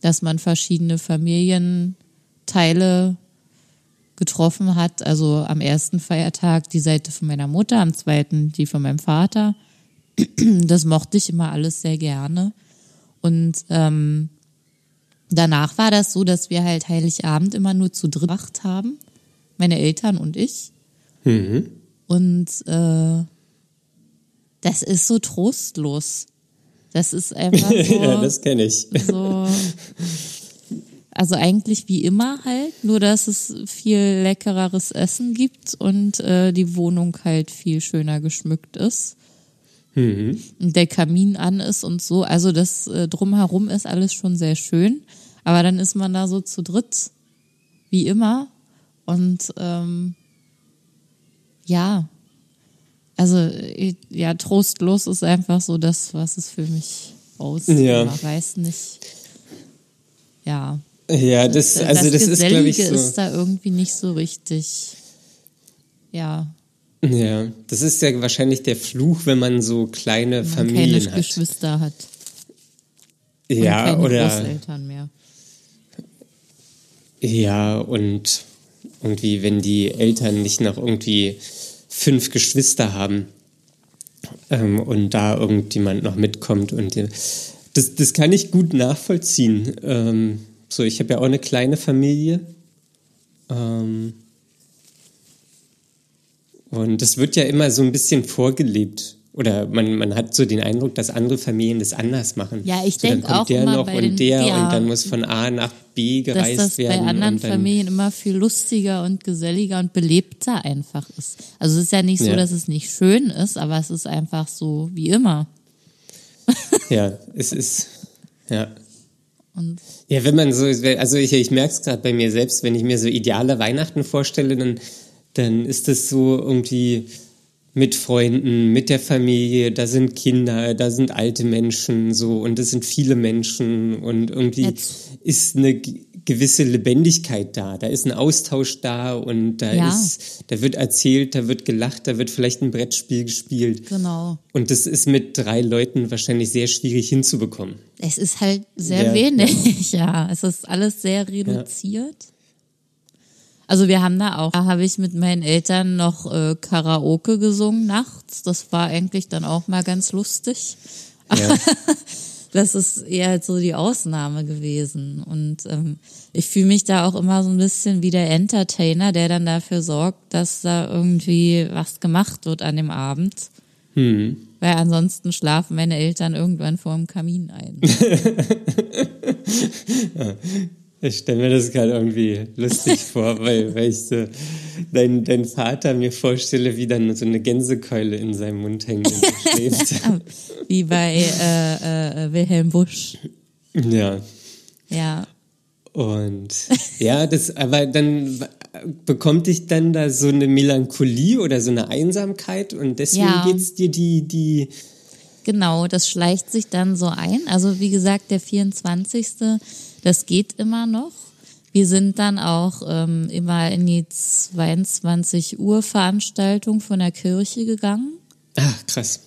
dass man verschiedene Familienteile getroffen hat. Also am ersten Feiertag die Seite von meiner Mutter, am zweiten die von meinem Vater. [clears throat] Das mochte ich immer alles sehr gerne. Und ähm, danach war das so, dass wir halt Heiligabend immer nur zu dritt haben. Meine Eltern und ich. Mhm. Und äh, das ist so trostlos. Das ist einfach [laughs] so. ja, das kenne ich. So, [laughs] also eigentlich wie immer halt, nur dass es viel leckereres Essen gibt und äh, die Wohnung halt viel schöner geschmückt ist. Mhm. Und der Kamin an ist und so. Also das äh, drumherum ist alles schon sehr schön. Aber dann ist man da so zu dritt, wie immer. Und ähm, ja, also ja, trostlos ist einfach so das, was es für mich aussieht. Ja. Man weiß nicht. Ja. Ja, das, also das, das ist, glaube ich, so. ist da irgendwie nicht so richtig. Ja. Ja, das ist ja wahrscheinlich der Fluch, wenn man so kleine wenn man Familien keine hat. Geschwister hat. Ja, keine oder. Großeltern mehr. Ja, und irgendwie, wenn die Eltern nicht noch irgendwie fünf Geschwister haben ähm, und da irgendjemand noch mitkommt. Und das, das kann ich gut nachvollziehen. Ähm, so, ich habe ja auch eine kleine Familie. Ähm, und das wird ja immer so ein bisschen vorgelebt. Oder man, man hat so den Eindruck, dass andere Familien das anders machen. Ja, ich so, denke auch der immer noch bei und den, der ja, und dann muss von A nach B gereist dass das werden. bei anderen Familien immer viel lustiger und geselliger und belebter einfach ist. Also es ist ja nicht so, ja. dass es nicht schön ist, aber es ist einfach so wie immer. ja, es ist, ja. Und ja, wenn man so, also ich, ich merke es gerade bei mir selbst, wenn ich mir so ideale Weihnachten vorstelle, dann, dann ist das so irgendwie mit Freunden, mit der Familie, da sind Kinder, da sind alte Menschen so und es sind viele Menschen und irgendwie Jetzt. ist eine gewisse Lebendigkeit da, da ist ein Austausch da und da ja. ist, da wird erzählt, da wird gelacht, da wird vielleicht ein Brettspiel gespielt. Genau. Und das ist mit drei Leuten wahrscheinlich sehr schwierig hinzubekommen. Es ist halt sehr ja, wenig, ja. [laughs] ja. Es ist alles sehr reduziert. Also wir haben da auch, da habe ich mit meinen Eltern noch äh, Karaoke gesungen nachts. Das war eigentlich dann auch mal ganz lustig. Ja. [laughs] das ist eher so die Ausnahme gewesen. Und ähm, ich fühle mich da auch immer so ein bisschen wie der Entertainer, der dann dafür sorgt, dass da irgendwie was gemacht wird an dem Abend. Hm. Weil ansonsten schlafen meine Eltern irgendwann vor dem Kamin ein. [laughs] [laughs] Ich stelle mir das gerade irgendwie lustig [laughs] vor, weil, weil ich so deinen dein Vater mir vorstelle, wie dann so eine Gänsekeule in seinem Mund hängt und schläft. [laughs] wie bei äh, äh, Wilhelm Busch. Ja. Ja. Und ja, das, aber dann bekommt dich dann da so eine Melancholie oder so eine Einsamkeit und deswegen ja. geht's dir die, die. Genau, das schleicht sich dann so ein. Also wie gesagt, der 24 das geht immer noch. Wir sind dann auch ähm, immer in die 22 Uhr Veranstaltung von der Kirche gegangen. Ah, krass.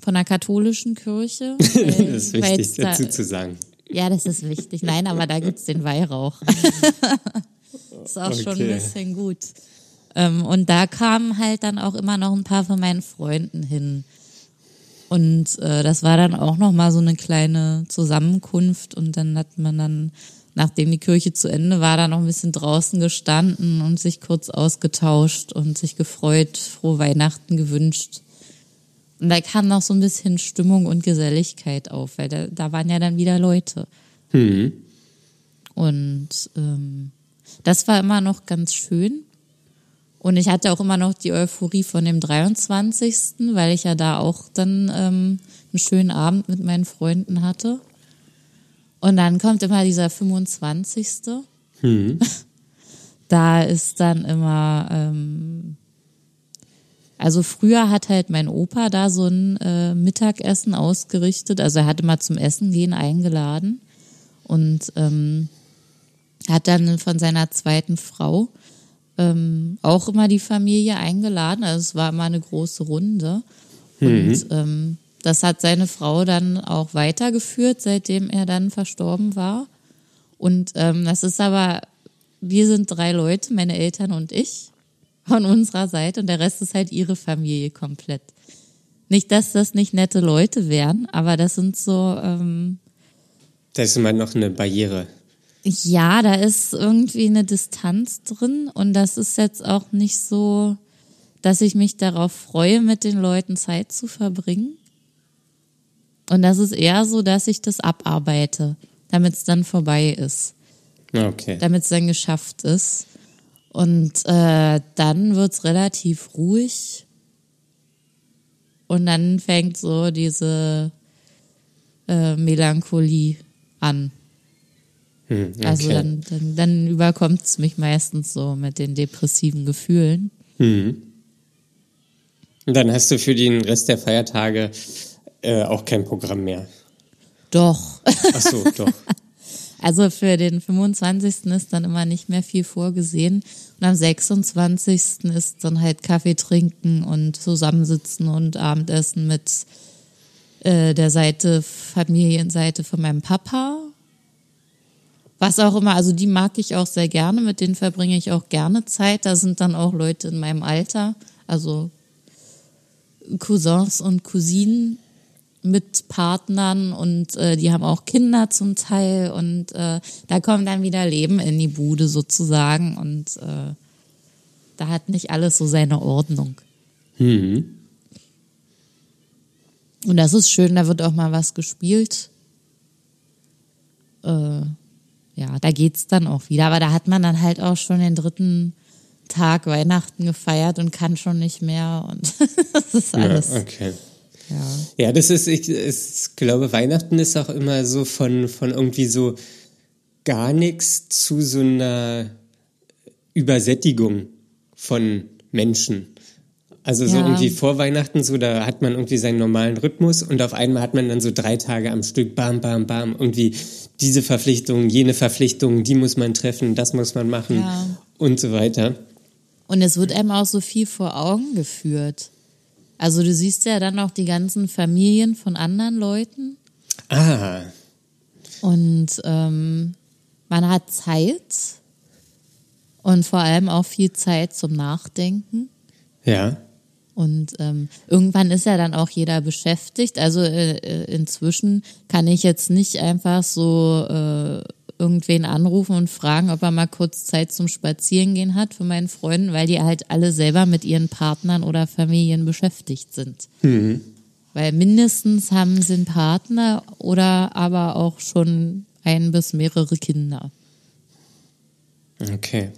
Von der katholischen Kirche. [laughs] das ist wichtig dazu da, zu sagen. Ja, das ist wichtig. Nein, aber da gibt's den Weihrauch. [laughs] ist auch okay. schon ein bisschen gut. Ähm, und da kamen halt dann auch immer noch ein paar von meinen Freunden hin. Und äh, das war dann auch nochmal so eine kleine Zusammenkunft und dann hat man dann, nachdem die Kirche zu Ende war, da noch ein bisschen draußen gestanden und sich kurz ausgetauscht und sich gefreut, frohe Weihnachten gewünscht. Und da kam noch so ein bisschen Stimmung und Geselligkeit auf, weil da, da waren ja dann wieder Leute. Mhm. Und ähm, Das war immer noch ganz schön. Und ich hatte auch immer noch die Euphorie von dem 23., weil ich ja da auch dann ähm, einen schönen Abend mit meinen Freunden hatte. Und dann kommt immer dieser 25. Hm. [laughs] Da ist dann immer, ähm, also früher hat halt mein Opa da so ein äh, Mittagessen ausgerichtet. Also er hatte mal zum Essen gehen eingeladen und ähm, hat dann von seiner zweiten Frau ähm, auch immer die Familie eingeladen. Also es war immer eine große Runde. Mhm. Und ähm, das hat seine Frau dann auch weitergeführt, seitdem er dann verstorben war. Und ähm, das ist aber, wir sind drei Leute, meine Eltern und ich von unserer Seite und der Rest ist halt ihre Familie komplett. Nicht, dass das nicht nette Leute wären, aber das sind so. Ähm, da ist immer noch eine Barriere. Ja, da ist irgendwie eine Distanz drin und das ist jetzt auch nicht so, dass ich mich darauf freue, mit den Leuten Zeit zu verbringen. Und das ist eher so, dass ich das abarbeite, damit es dann vorbei ist. Okay. Damit es dann geschafft ist. Und äh, dann wird's relativ ruhig. Und dann fängt so diese äh, Melancholie an. Hm, okay. Also dann, dann, dann überkommt es mich meistens so mit den depressiven Gefühlen. Hm. Und dann hast du für den Rest der Feiertage äh, auch kein Programm mehr. Doch. Ach so, [laughs] doch. Also für den 25. ist dann immer nicht mehr viel vorgesehen. Und am 26. ist dann halt Kaffee trinken und zusammensitzen und Abendessen mit äh, der Seite, Familienseite von meinem Papa. Was auch immer, also die mag ich auch sehr gerne, mit denen verbringe ich auch gerne Zeit. Da sind dann auch Leute in meinem Alter, also Cousins und Cousinen mit Partnern und äh, die haben auch Kinder zum Teil und äh, da kommt dann wieder Leben in die Bude sozusagen und äh, da hat nicht alles so seine Ordnung. Mhm. Und das ist schön, da wird auch mal was gespielt. Äh, ja, da geht's dann auch wieder, aber da hat man dann halt auch schon den dritten Tag Weihnachten gefeiert und kann schon nicht mehr und [laughs] das ist alles. Ja, okay. Ja. ja, das ist, ich, ich glaube, Weihnachten ist auch immer so von, von irgendwie so gar nichts zu so einer Übersättigung von Menschen. Also so ja. irgendwie vor Weihnachten, so da hat man irgendwie seinen normalen Rhythmus und auf einmal hat man dann so drei Tage am Stück, bam, bam, bam, irgendwie diese Verpflichtung, jene Verpflichtung, die muss man treffen, das muss man machen ja. und so weiter. Und es wird einem auch so viel vor Augen geführt. Also du siehst ja dann auch die ganzen Familien von anderen Leuten. Ah. Und ähm, man hat Zeit und vor allem auch viel Zeit zum Nachdenken. Ja. Und ähm, irgendwann ist ja dann auch jeder beschäftigt. Also äh, äh inzwischen kann ich jetzt nicht einfach so äh, irgendwen anrufen und fragen, ob er mal kurz Zeit zum Spazierengehen hat für meinen Freunden, weil die halt alle selber mit ihren Partnern oder Familien beschäftigt sind. Mhm. Weil mindestens haben sie einen Partner oder aber auch schon ein bis mehrere Kinder. Okay.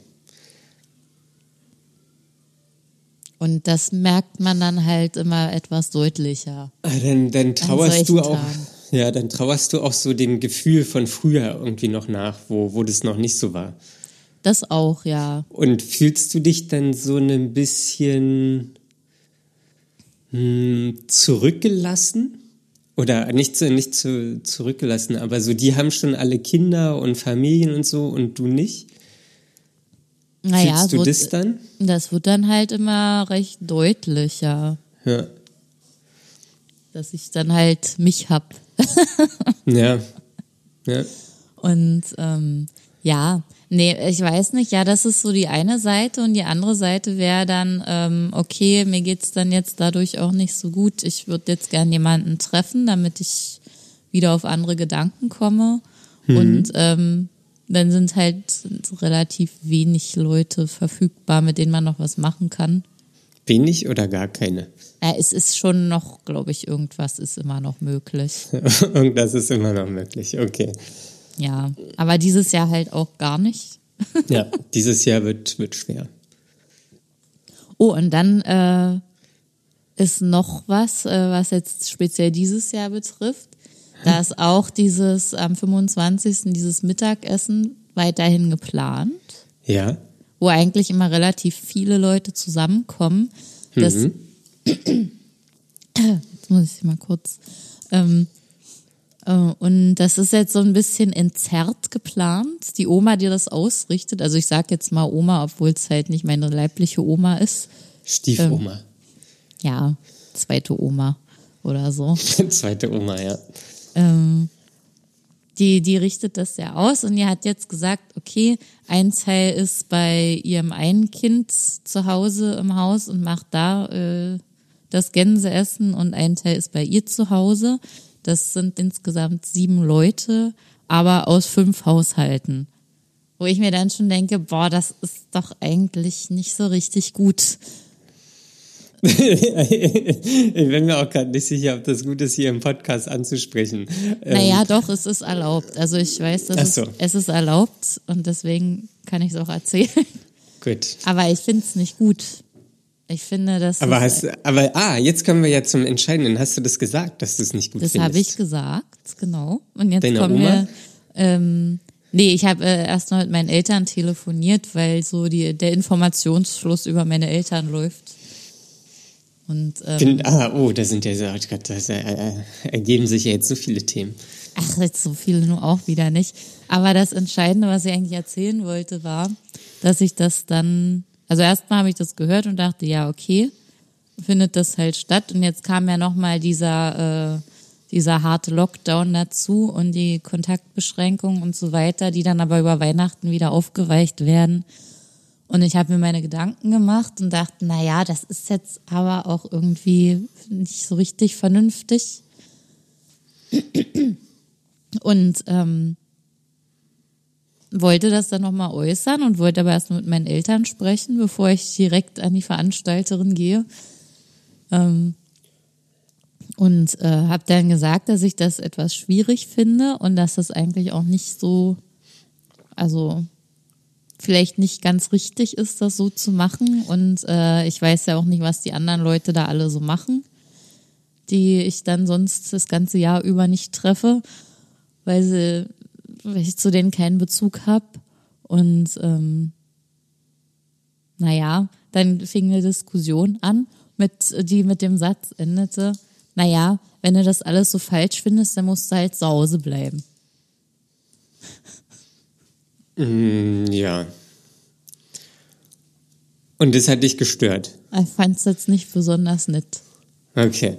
Und das merkt man dann halt immer etwas deutlicher. Ah, dann, dann trauerst du auch. Tagen. Ja, dann trauerst du auch so dem Gefühl von früher irgendwie noch nach, wo, wo das noch nicht so war. Das auch, ja. Und fühlst du dich dann so ein bisschen hm, zurückgelassen? Oder nicht, zu, nicht zu, zurückgelassen, aber so, die haben schon alle Kinder und Familien und so und du nicht? Naja, Fühlst du wird, das dann? Das wird dann halt immer recht deutlich, ja. Ja. Dass ich dann halt mich hab. [laughs] ja. Ja. Und ähm, ja, nee, ich weiß nicht, ja, das ist so die eine Seite und die andere Seite wäre dann, ähm, okay, mir geht's dann jetzt dadurch auch nicht so gut. Ich würde jetzt gern jemanden treffen, damit ich wieder auf andere Gedanken komme. Mhm. Und ähm, dann sind halt relativ wenig Leute verfügbar, mit denen man noch was machen kann. Wenig oder gar keine? Ja, es ist schon noch, glaube ich, irgendwas ist immer noch möglich. [laughs] irgendwas ist immer noch möglich, okay. Ja, aber dieses Jahr halt auch gar nicht. ja, [laughs] dieses Jahr wird, wird schwer. Oh, und dann äh, ist noch was, äh, was jetzt speziell dieses Jahr betrifft. Da ist auch dieses am 25. dieses Mittagessen weiterhin geplant. Ja. Wo eigentlich immer relativ viele Leute zusammenkommen. Das, mhm. [clears throat] Jetzt muss ich mal kurz. Ähm, äh, und das ist jetzt so ein bisschen entzerrt geplant. Die Oma, die das ausrichtet, also ich sage jetzt mal Oma, obwohl es halt nicht meine leibliche Oma ist. Stiefoma. Ähm, ja, zweite Oma oder so. [laughs] zweite Oma, ja. Ähm, die, die richtet das ja aus und die hat jetzt gesagt, okay, ein Teil ist bei ihrem einen Kind zu Hause im Haus und macht da äh, das Gänseessen und ein Teil ist bei ihr zu Hause. Das sind insgesamt sieben Leute, aber aus fünf Haushalten. Wo ich mir dann schon denke, boah, das ist doch eigentlich nicht so richtig gut. Ich bin mir auch gerade nicht sicher, ob das gut ist, hier im Podcast anzusprechen. Naja, ähm. doch, es ist erlaubt. Also ich weiß, dass so. es, es ist erlaubt und deswegen kann ich es auch erzählen. Gut. Aber ich finde es nicht gut. Ich finde, dass. Aber hast, aber ah, jetzt kommen wir ja zum Entscheidenden. Hast du das gesagt, dass du es nicht gut das findest? Das habe ich gesagt, genau. Und jetzt Deine kommen Oma? wir. Ähm, nee, ich habe äh, erst mal mit meinen Eltern telefoniert, weil so die, der Informationsfluss über meine Eltern läuft. Und, ähm, ah, oh, da sind ja oh Gott, da äh, ergeben sich ja jetzt so viele Themen. Ach, jetzt so viele nur auch wieder nicht. Aber das Entscheidende, was ich eigentlich erzählen wollte, war, dass ich das dann also erstmal habe ich das gehört und dachte, ja, okay, findet das halt statt. Und jetzt kam ja nochmal dieser, äh, dieser harte Lockdown dazu und die Kontaktbeschränkungen und so weiter, die dann aber über Weihnachten wieder aufgeweicht werden. Und ich habe mir meine Gedanken gemacht und dachte, na ja, das ist jetzt aber auch irgendwie nicht so richtig vernünftig. Und ähm, wollte das dann nochmal äußern und wollte aber erst mit meinen Eltern sprechen, bevor ich direkt an die Veranstalterin gehe. Ähm, und äh, habe dann gesagt, dass ich das etwas schwierig finde und dass das eigentlich auch nicht so, also vielleicht nicht ganz richtig ist, das so zu machen. Und äh, ich weiß ja auch nicht, was die anderen Leute da alle so machen, die ich dann sonst das ganze Jahr über nicht treffe, weil sie weil ich zu denen keinen Bezug habe. Und ähm, naja, dann fing eine Diskussion an, mit, die mit dem Satz endete, naja, wenn du das alles so falsch findest, dann musst du halt zu Hause bleiben. Mm, ja. Und das hat dich gestört? Ich fand es jetzt nicht besonders nett. Okay.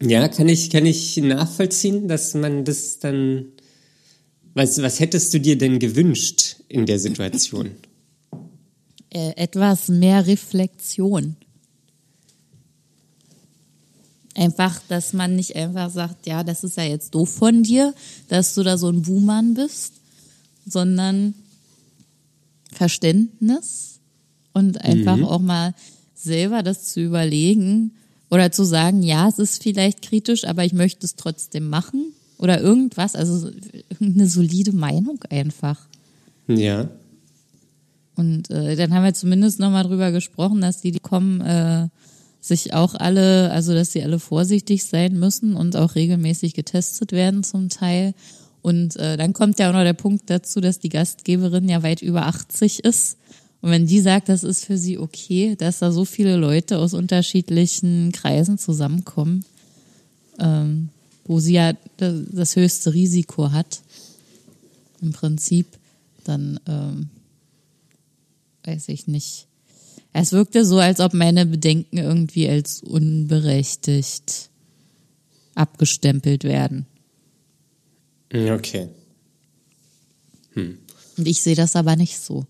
Ja, kann ich, kann ich nachvollziehen, dass man das dann. Was, was hättest du dir denn gewünscht in der Situation? Äh, etwas mehr Reflexion. Einfach, dass man nicht einfach sagt, ja, das ist ja jetzt doof von dir, dass du da so ein Buhmann bist, sondern Verständnis und einfach mhm. auch mal selber das zu überlegen, oder zu sagen, ja, es ist vielleicht kritisch, aber ich möchte es trotzdem machen. Oder irgendwas, also irgendeine solide Meinung einfach. Ja. Und äh, dann haben wir zumindest nochmal drüber gesprochen, dass die, die kommen, äh, sich auch alle, also dass sie alle vorsichtig sein müssen und auch regelmäßig getestet werden zum Teil. Und äh, dann kommt ja auch noch der Punkt dazu, dass die Gastgeberin ja weit über 80 ist und wenn die sagt, das ist für sie okay, dass da so viele Leute aus unterschiedlichen Kreisen zusammenkommen, ähm, wo sie ja das höchste Risiko hat, im Prinzip, dann ähm, weiß ich nicht. Es wirkte so, als ob meine Bedenken irgendwie als unberechtigt abgestempelt werden. Okay. Hm. Und ich sehe das aber nicht so.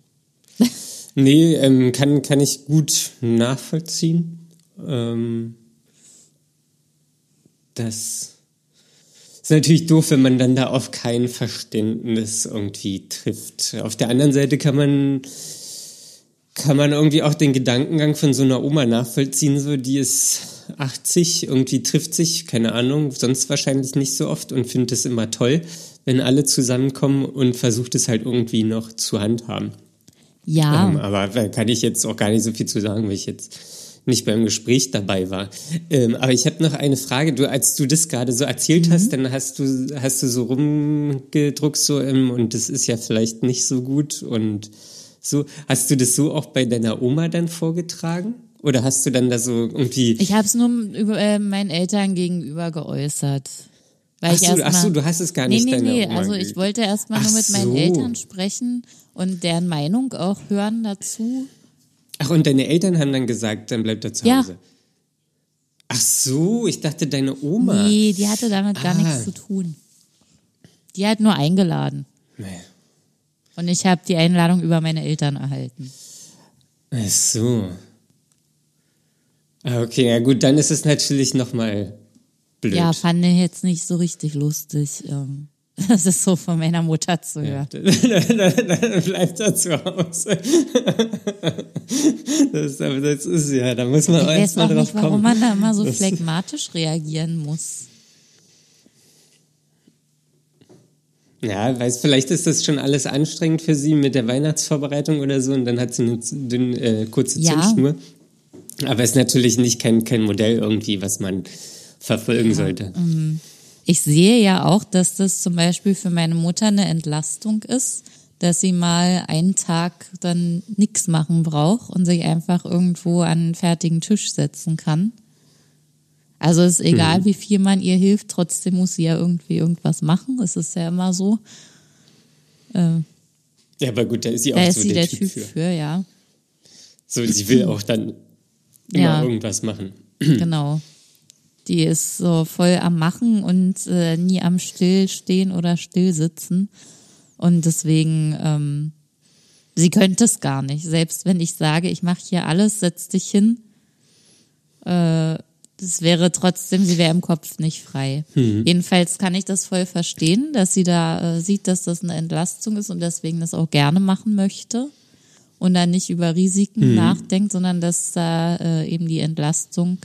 Nee, ähm, kann, kann ich gut nachvollziehen. Ähm, das ist natürlich doof, wenn man dann da auf kein Verständnis irgendwie trifft. Auf der anderen Seite kann man, kann man irgendwie auch den Gedankengang von so einer Oma nachvollziehen, so die ist 80, irgendwie trifft sich, keine Ahnung, sonst wahrscheinlich nicht so oft und findet es immer toll, wenn alle zusammenkommen und versucht es halt irgendwie noch zu handhaben. Ja. Ähm, aber da kann ich jetzt auch gar nicht so viel zu sagen, weil ich jetzt nicht beim Gespräch dabei war. Ähm, aber ich habe noch eine Frage. Du, als du das gerade so erzählt mhm. hast, dann hast du hast du so rumgedruckt so im, und das ist ja vielleicht nicht so gut und so. Hast du das so auch bei deiner Oma dann vorgetragen? Oder hast du dann da so irgendwie? Ich habe es nur über, äh, meinen Eltern gegenüber geäußert. Weil ach, so, ach so, du hast es gar nicht. Nee, nee, nee. Also ich wollte erstmal nur mit meinen so. Eltern sprechen und deren Meinung auch hören dazu. Ach, und deine Eltern haben dann gesagt, dann bleibt er zu Hause. Ja. Ach so, ich dachte deine Oma. Nee, die hatte damit gar ah. nichts zu tun. Die hat nur eingeladen. Nee. Und ich habe die Einladung über meine Eltern erhalten. Ach so. Ah, okay, ja gut, dann ist es natürlich nochmal blöd. Ja, fand ich jetzt nicht so richtig lustig. Ähm, [laughs] das ist so von meiner Mutter zu hören. [laughs] Ja, dann bleibt er zu Hause. [laughs] Das, das ist ja, da muss man ich weiß auch nicht, warum kommen. man da immer so das phlegmatisch reagieren muss. Ja, weiß, vielleicht ist das schon alles anstrengend für sie mit der Weihnachtsvorbereitung oder so und dann hat sie eine dünne, äh, kurze ja. Zündschnur. Aber es ist natürlich nicht kein, kein Modell irgendwie, was man verfolgen ja. sollte. Mhm. Ich sehe ja auch, dass das zum Beispiel für meine Mutter eine Entlastung ist, dass sie mal einen Tag dann nichts machen braucht und sich einfach irgendwo an einen fertigen Tisch setzen kann. Also es ist egal, mhm. wie viel man ihr hilft, trotzdem muss sie ja irgendwie irgendwas machen. Es ist ja immer so. Äh, ja, aber gut, da ist sie auch da so der, der, Typ, typ für. für. ja. So, sie will [laughs] auch dann immer ja. irgendwas machen. [clears throat] Genau. Die ist so voll am Machen und äh, nie am Stillstehen oder Stillsitzen. Und deswegen, ähm, sie könnte es gar nicht. Selbst wenn ich sage, ich mache hier alles, setz dich hin. Äh, das wäre trotzdem, sie wäre im Kopf nicht frei. Mhm. Jedenfalls kann ich das voll verstehen, dass sie da äh, sieht, dass das eine Entlastung ist und deswegen das auch gerne machen möchte und dann nicht über Risiken mhm. nachdenkt, sondern dass da äh, eben die Entlastung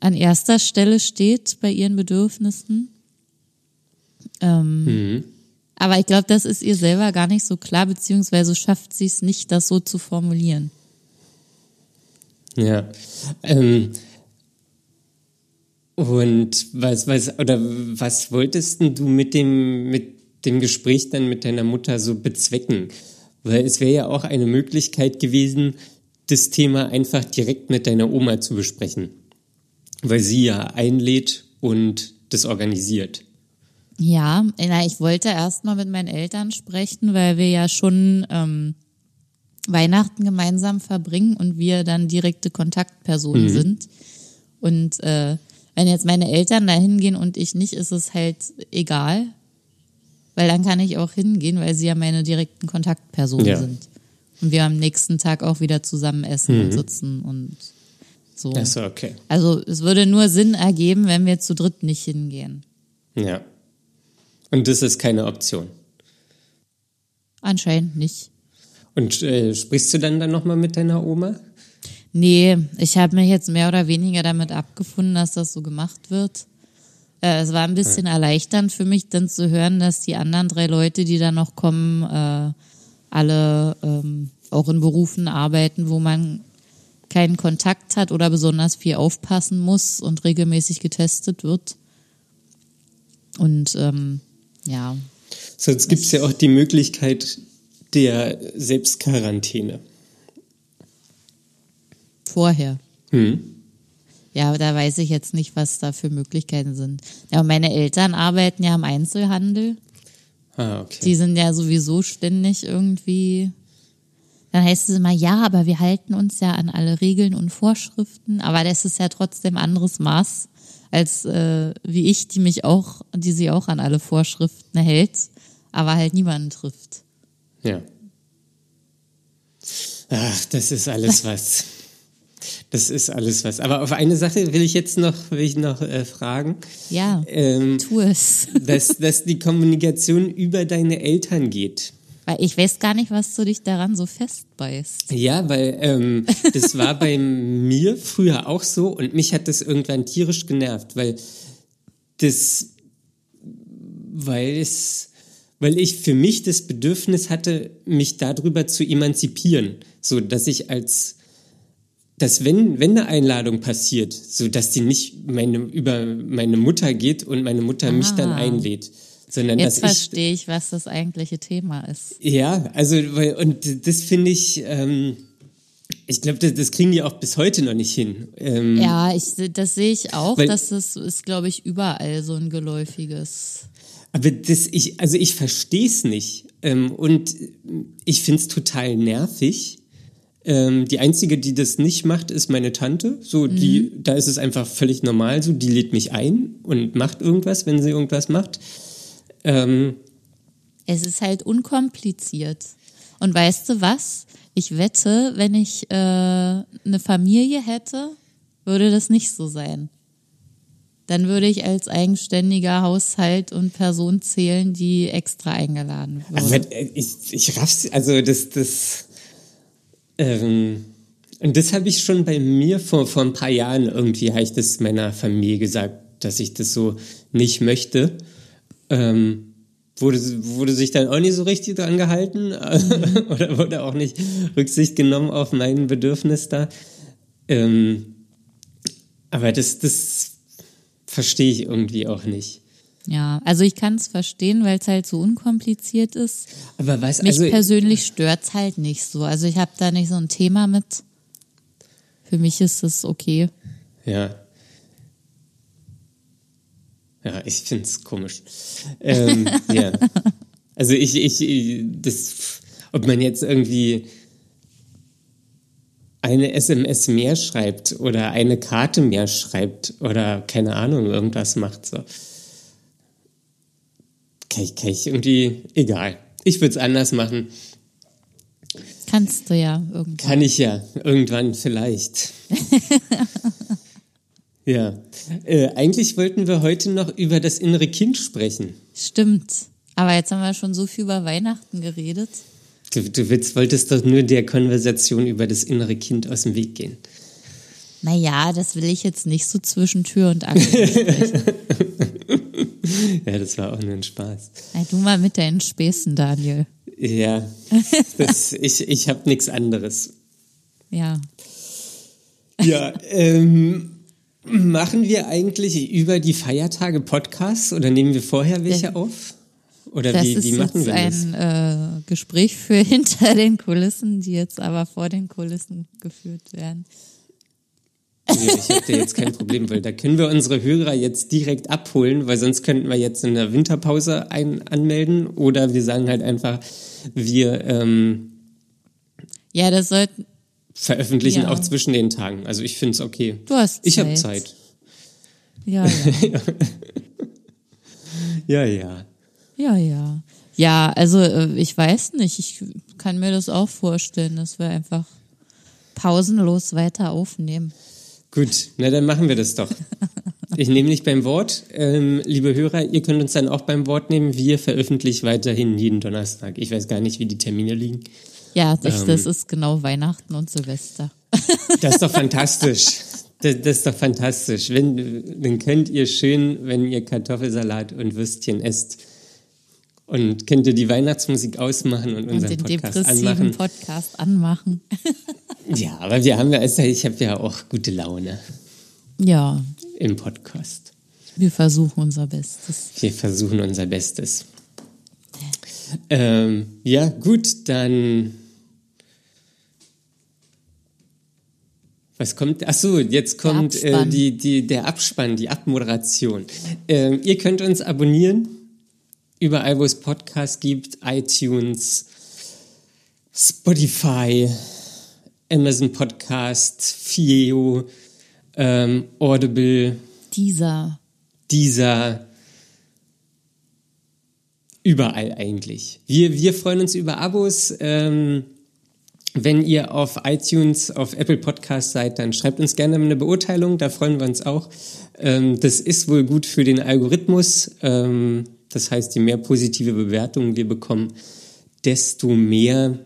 an erster Stelle steht bei ihren Bedürfnissen. Ähm, mhm. Aber ich glaube, das ist ihr selber gar nicht so klar, beziehungsweise schafft sie es nicht, das so zu formulieren. Ja. Ähm, und was, was, oder was wolltest du mit dem, mit dem Gespräch dann mit deiner Mutter so bezwecken? Weil es wäre ja auch eine Möglichkeit gewesen, das Thema einfach direkt mit deiner Oma zu besprechen. Weil sie ja einlädt und das organisiert. Ja, ich wollte erst mal mit meinen Eltern sprechen, weil wir ja schon ähm, Weihnachten gemeinsam verbringen und wir dann direkte Kontaktpersonen mhm. sind. Und äh, wenn jetzt meine Eltern da hingehen und ich nicht, ist es halt egal, weil dann kann ich auch hingehen, weil sie ja meine direkten Kontaktpersonen ja. sind. Und wir am nächsten Tag auch wieder zusammen essen mhm. und sitzen und so. Ach so, okay. Also es würde nur Sinn ergeben, wenn wir zu dritt nicht hingehen. Ja. Und das ist keine Option. Anscheinend nicht. Und äh, sprichst du dann dann nochmal mit deiner Oma? Nee, ich habe mich jetzt mehr oder weniger damit abgefunden, dass das so gemacht wird. Äh, es war ein bisschen ja. erleichternd für mich, dann zu hören, dass die anderen drei Leute, die da noch kommen, äh, alle ähm, auch in Berufen arbeiten, wo man keinen Kontakt hat oder besonders viel aufpassen muss und regelmäßig getestet wird. Und ähm, ja. Sonst gibt es ja auch die Möglichkeit der Selbstquarantäne. Vorher. Hm. Ja, da weiß ich jetzt nicht, was da für Möglichkeiten sind. Ja, meine Eltern arbeiten ja im Einzelhandel. Ah, okay. Die sind ja sowieso ständig irgendwie. Dann heißt es immer, ja, aber wir halten uns ja an alle Regeln und Vorschriften. Aber das ist ja trotzdem anderes Maß als äh, wie ich, die mich auch, die sie auch an alle Vorschriften hält, aber halt niemanden trifft. Ja. Ach, das ist alles was. Das ist alles was. Aber auf eine Sache will ich jetzt noch, will ich noch äh, fragen. Ja. Ähm, tu es. [laughs] dass, dass die Kommunikation über deine Eltern geht. Weil ich weiß gar nicht, was du dich daran so festbeißt. Ja, weil ähm, das war bei [laughs] mir früher auch so und mich hat das irgendwann tierisch genervt, weil das weil es, weil ich für mich das Bedürfnis hatte, mich darüber zu emanzipieren, so dass ich als dass wenn, wenn eine Einladung passiert, so dass die nicht meine, über meine Mutter geht und meine Mutter ah. mich dann ah. einlädt, sondern Jetzt dass ich. verstehe ich, was das eigentliche Thema ist. Ja, also, und das finde ich, ähm, ich glaube, das, das, kriegen die auch bis heute noch nicht hin. Ähm, ja, ich, das sehe ich auch, weil, dass das ist, glaube ich, überall so ein geläufiges. Aber das, ich, also ich verstehe es nicht. Ähm, und ich finde es total nervig. Ähm, die einzige, die das nicht macht, ist meine Tante. So, mhm. die, da ist es einfach völlig normal so. Die lädt mich ein und macht irgendwas, wenn sie irgendwas macht. Ähm, es ist halt unkompliziert. Und weißt du was? Ich wette, wenn ich äh, eine Familie hätte, würde das nicht so sein. Dann würde ich als eigenständiger Haushalt und Person zählen, die extra eingeladen wird. Aber äh, ich, ich raff's, also das, das, ähm, und das habe ich schon bei mir vor, vor ein paar Jahren irgendwie, habe ich das meiner Familie gesagt, dass ich das so nicht möchte. Ähm, wurde, wurde sich dann auch nicht so richtig dran gehalten [laughs] oder wurde auch nicht Rücksicht genommen auf mein Bedürfnis da. Ähm, aber das, das verstehe ich irgendwie auch nicht. Ja, also ich kann es verstehen, weil es halt so unkompliziert ist. Aber was Mich also, persönlich stört es halt nicht so. Also ich habe da nicht so ein Thema mit. Für mich ist es okay. Ja. Ja, ich finde es komisch. [laughs] Ähm, ja. Also ich, ich, das, ob man jetzt irgendwie eine SMS mehr schreibt oder eine Karte mehr schreibt oder keine Ahnung, irgendwas macht so. Kann ich, kann ich irgendwie, egal. Ich würde es anders machen. Kannst du ja irgendwann. Kann ich ja, irgendwann vielleicht. [laughs] Ja, äh, eigentlich wollten wir heute noch über das innere Kind sprechen. Stimmt. Aber jetzt haben wir schon so viel über Weihnachten geredet. Du, du willst, wolltest doch nur der Konversation über das innere Kind aus dem Weg gehen. Naja, das will ich jetzt nicht so zwischen Tür und Angel [laughs] [laughs] Ja, das war auch nur ein Spaß. Ja, du mal mit deinen Späßen, Daniel. Ja, das, [laughs] ich, ich habe nichts anderes. Ja. Ja, ähm, Machen wir eigentlich über die Feiertage Podcasts oder nehmen wir vorher welche auf? Oder das wie, wie machen wir das? Das ist ein äh, Gespräch für [laughs] hinter den Kulissen, die jetzt aber vor den Kulissen geführt werden. Ja, ich habe da jetzt kein Problem, weil da können wir unsere Hörer jetzt direkt abholen, weil sonst könnten wir jetzt in der Winterpause ein anmelden oder wir sagen halt einfach, wir ähm, ja, das sollten veröffentlichen, ja. auch zwischen den Tagen. Also ich finde es okay. Du hast Zeit. Ich habe Zeit. Ja, ja. [laughs] ja, ja. Ja, ja. Ja, also äh, ich weiß nicht, ich kann mir das auch vorstellen, dass wir einfach pausenlos weiter aufnehmen. Gut, na dann machen wir das doch. [laughs] Ich nehme nicht beim Wort. Ähm, liebe Hörer, ihr könnt uns dann auch beim Wort nehmen. Wir veröffentlichen weiterhin jeden Donnerstag. Ich weiß gar nicht, wie die Termine liegen. Ja, das, ähm, das ist genau Weihnachten und Silvester. [laughs] Das ist doch fantastisch. [laughs] Das, das, ist doch fantastisch. Wenn, dann könnt ihr schön, wenn ihr Kartoffelsalat und Würstchen esst, und könnt ihr die Weihnachtsmusik ausmachen und unseren und den Podcast anmachen. Podcast anmachen. Ja, aber wir haben ja, also ich habe ja auch gute Laune. Ja. Im Podcast. Wir versuchen unser Bestes. Wir versuchen unser Bestes. Ähm, ja, gut, dann. Was kommt? Ach so, jetzt kommt äh, die, die, der Abspann, die Abmoderation. Ähm, ihr könnt uns abonnieren, überall, wo es Podcasts gibt, iTunes, Spotify, Amazon Podcast, Fieo, ähm, Audible. Dieser. Dieser überall eigentlich. Wir, wir freuen uns über Abos. Ähm, wenn ihr auf iTunes, auf Apple Podcast seid, dann schreibt uns gerne eine Beurteilung, da freuen wir uns auch. Ähm, das ist wohl gut für den Algorithmus. Ähm, das heißt, je mehr positive Bewertungen wir bekommen, desto mehr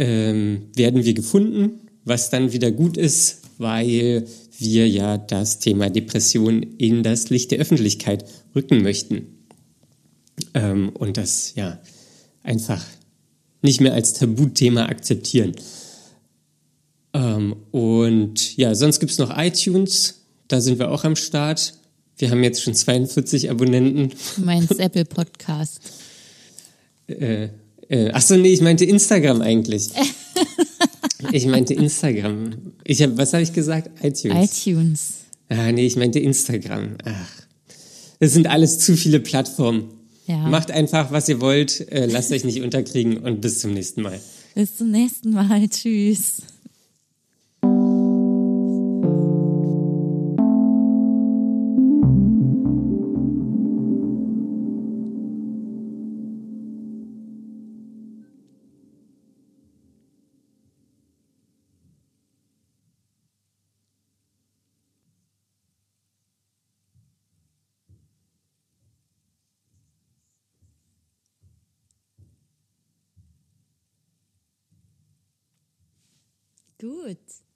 ähm, werden wir gefunden, was dann wieder gut ist, weil wir ja das Thema Depression in das Licht der Öffentlichkeit rücken möchten. ähm, und das ja einfach nicht mehr als Tabuthema akzeptieren. Ähm, und ja, sonst gibt es noch iTunes, da sind wir auch am Start. Wir haben jetzt schon 42 Abonnenten. Du meinst [laughs] Apple Podcast. äh, äh, achso, nee, ich meinte Instagram eigentlich. [laughs] ich meinte Instagram. Ich hab, was habe ich gesagt? iTunes. iTunes. Ah, nee, ich meinte Instagram. Ach. Das sind alles zu viele Plattformen. Ja. Macht einfach, was ihr wollt, äh, lasst euch nicht unterkriegen und bis zum nächsten Mal. Bis zum nächsten Mal. Tschüss. Good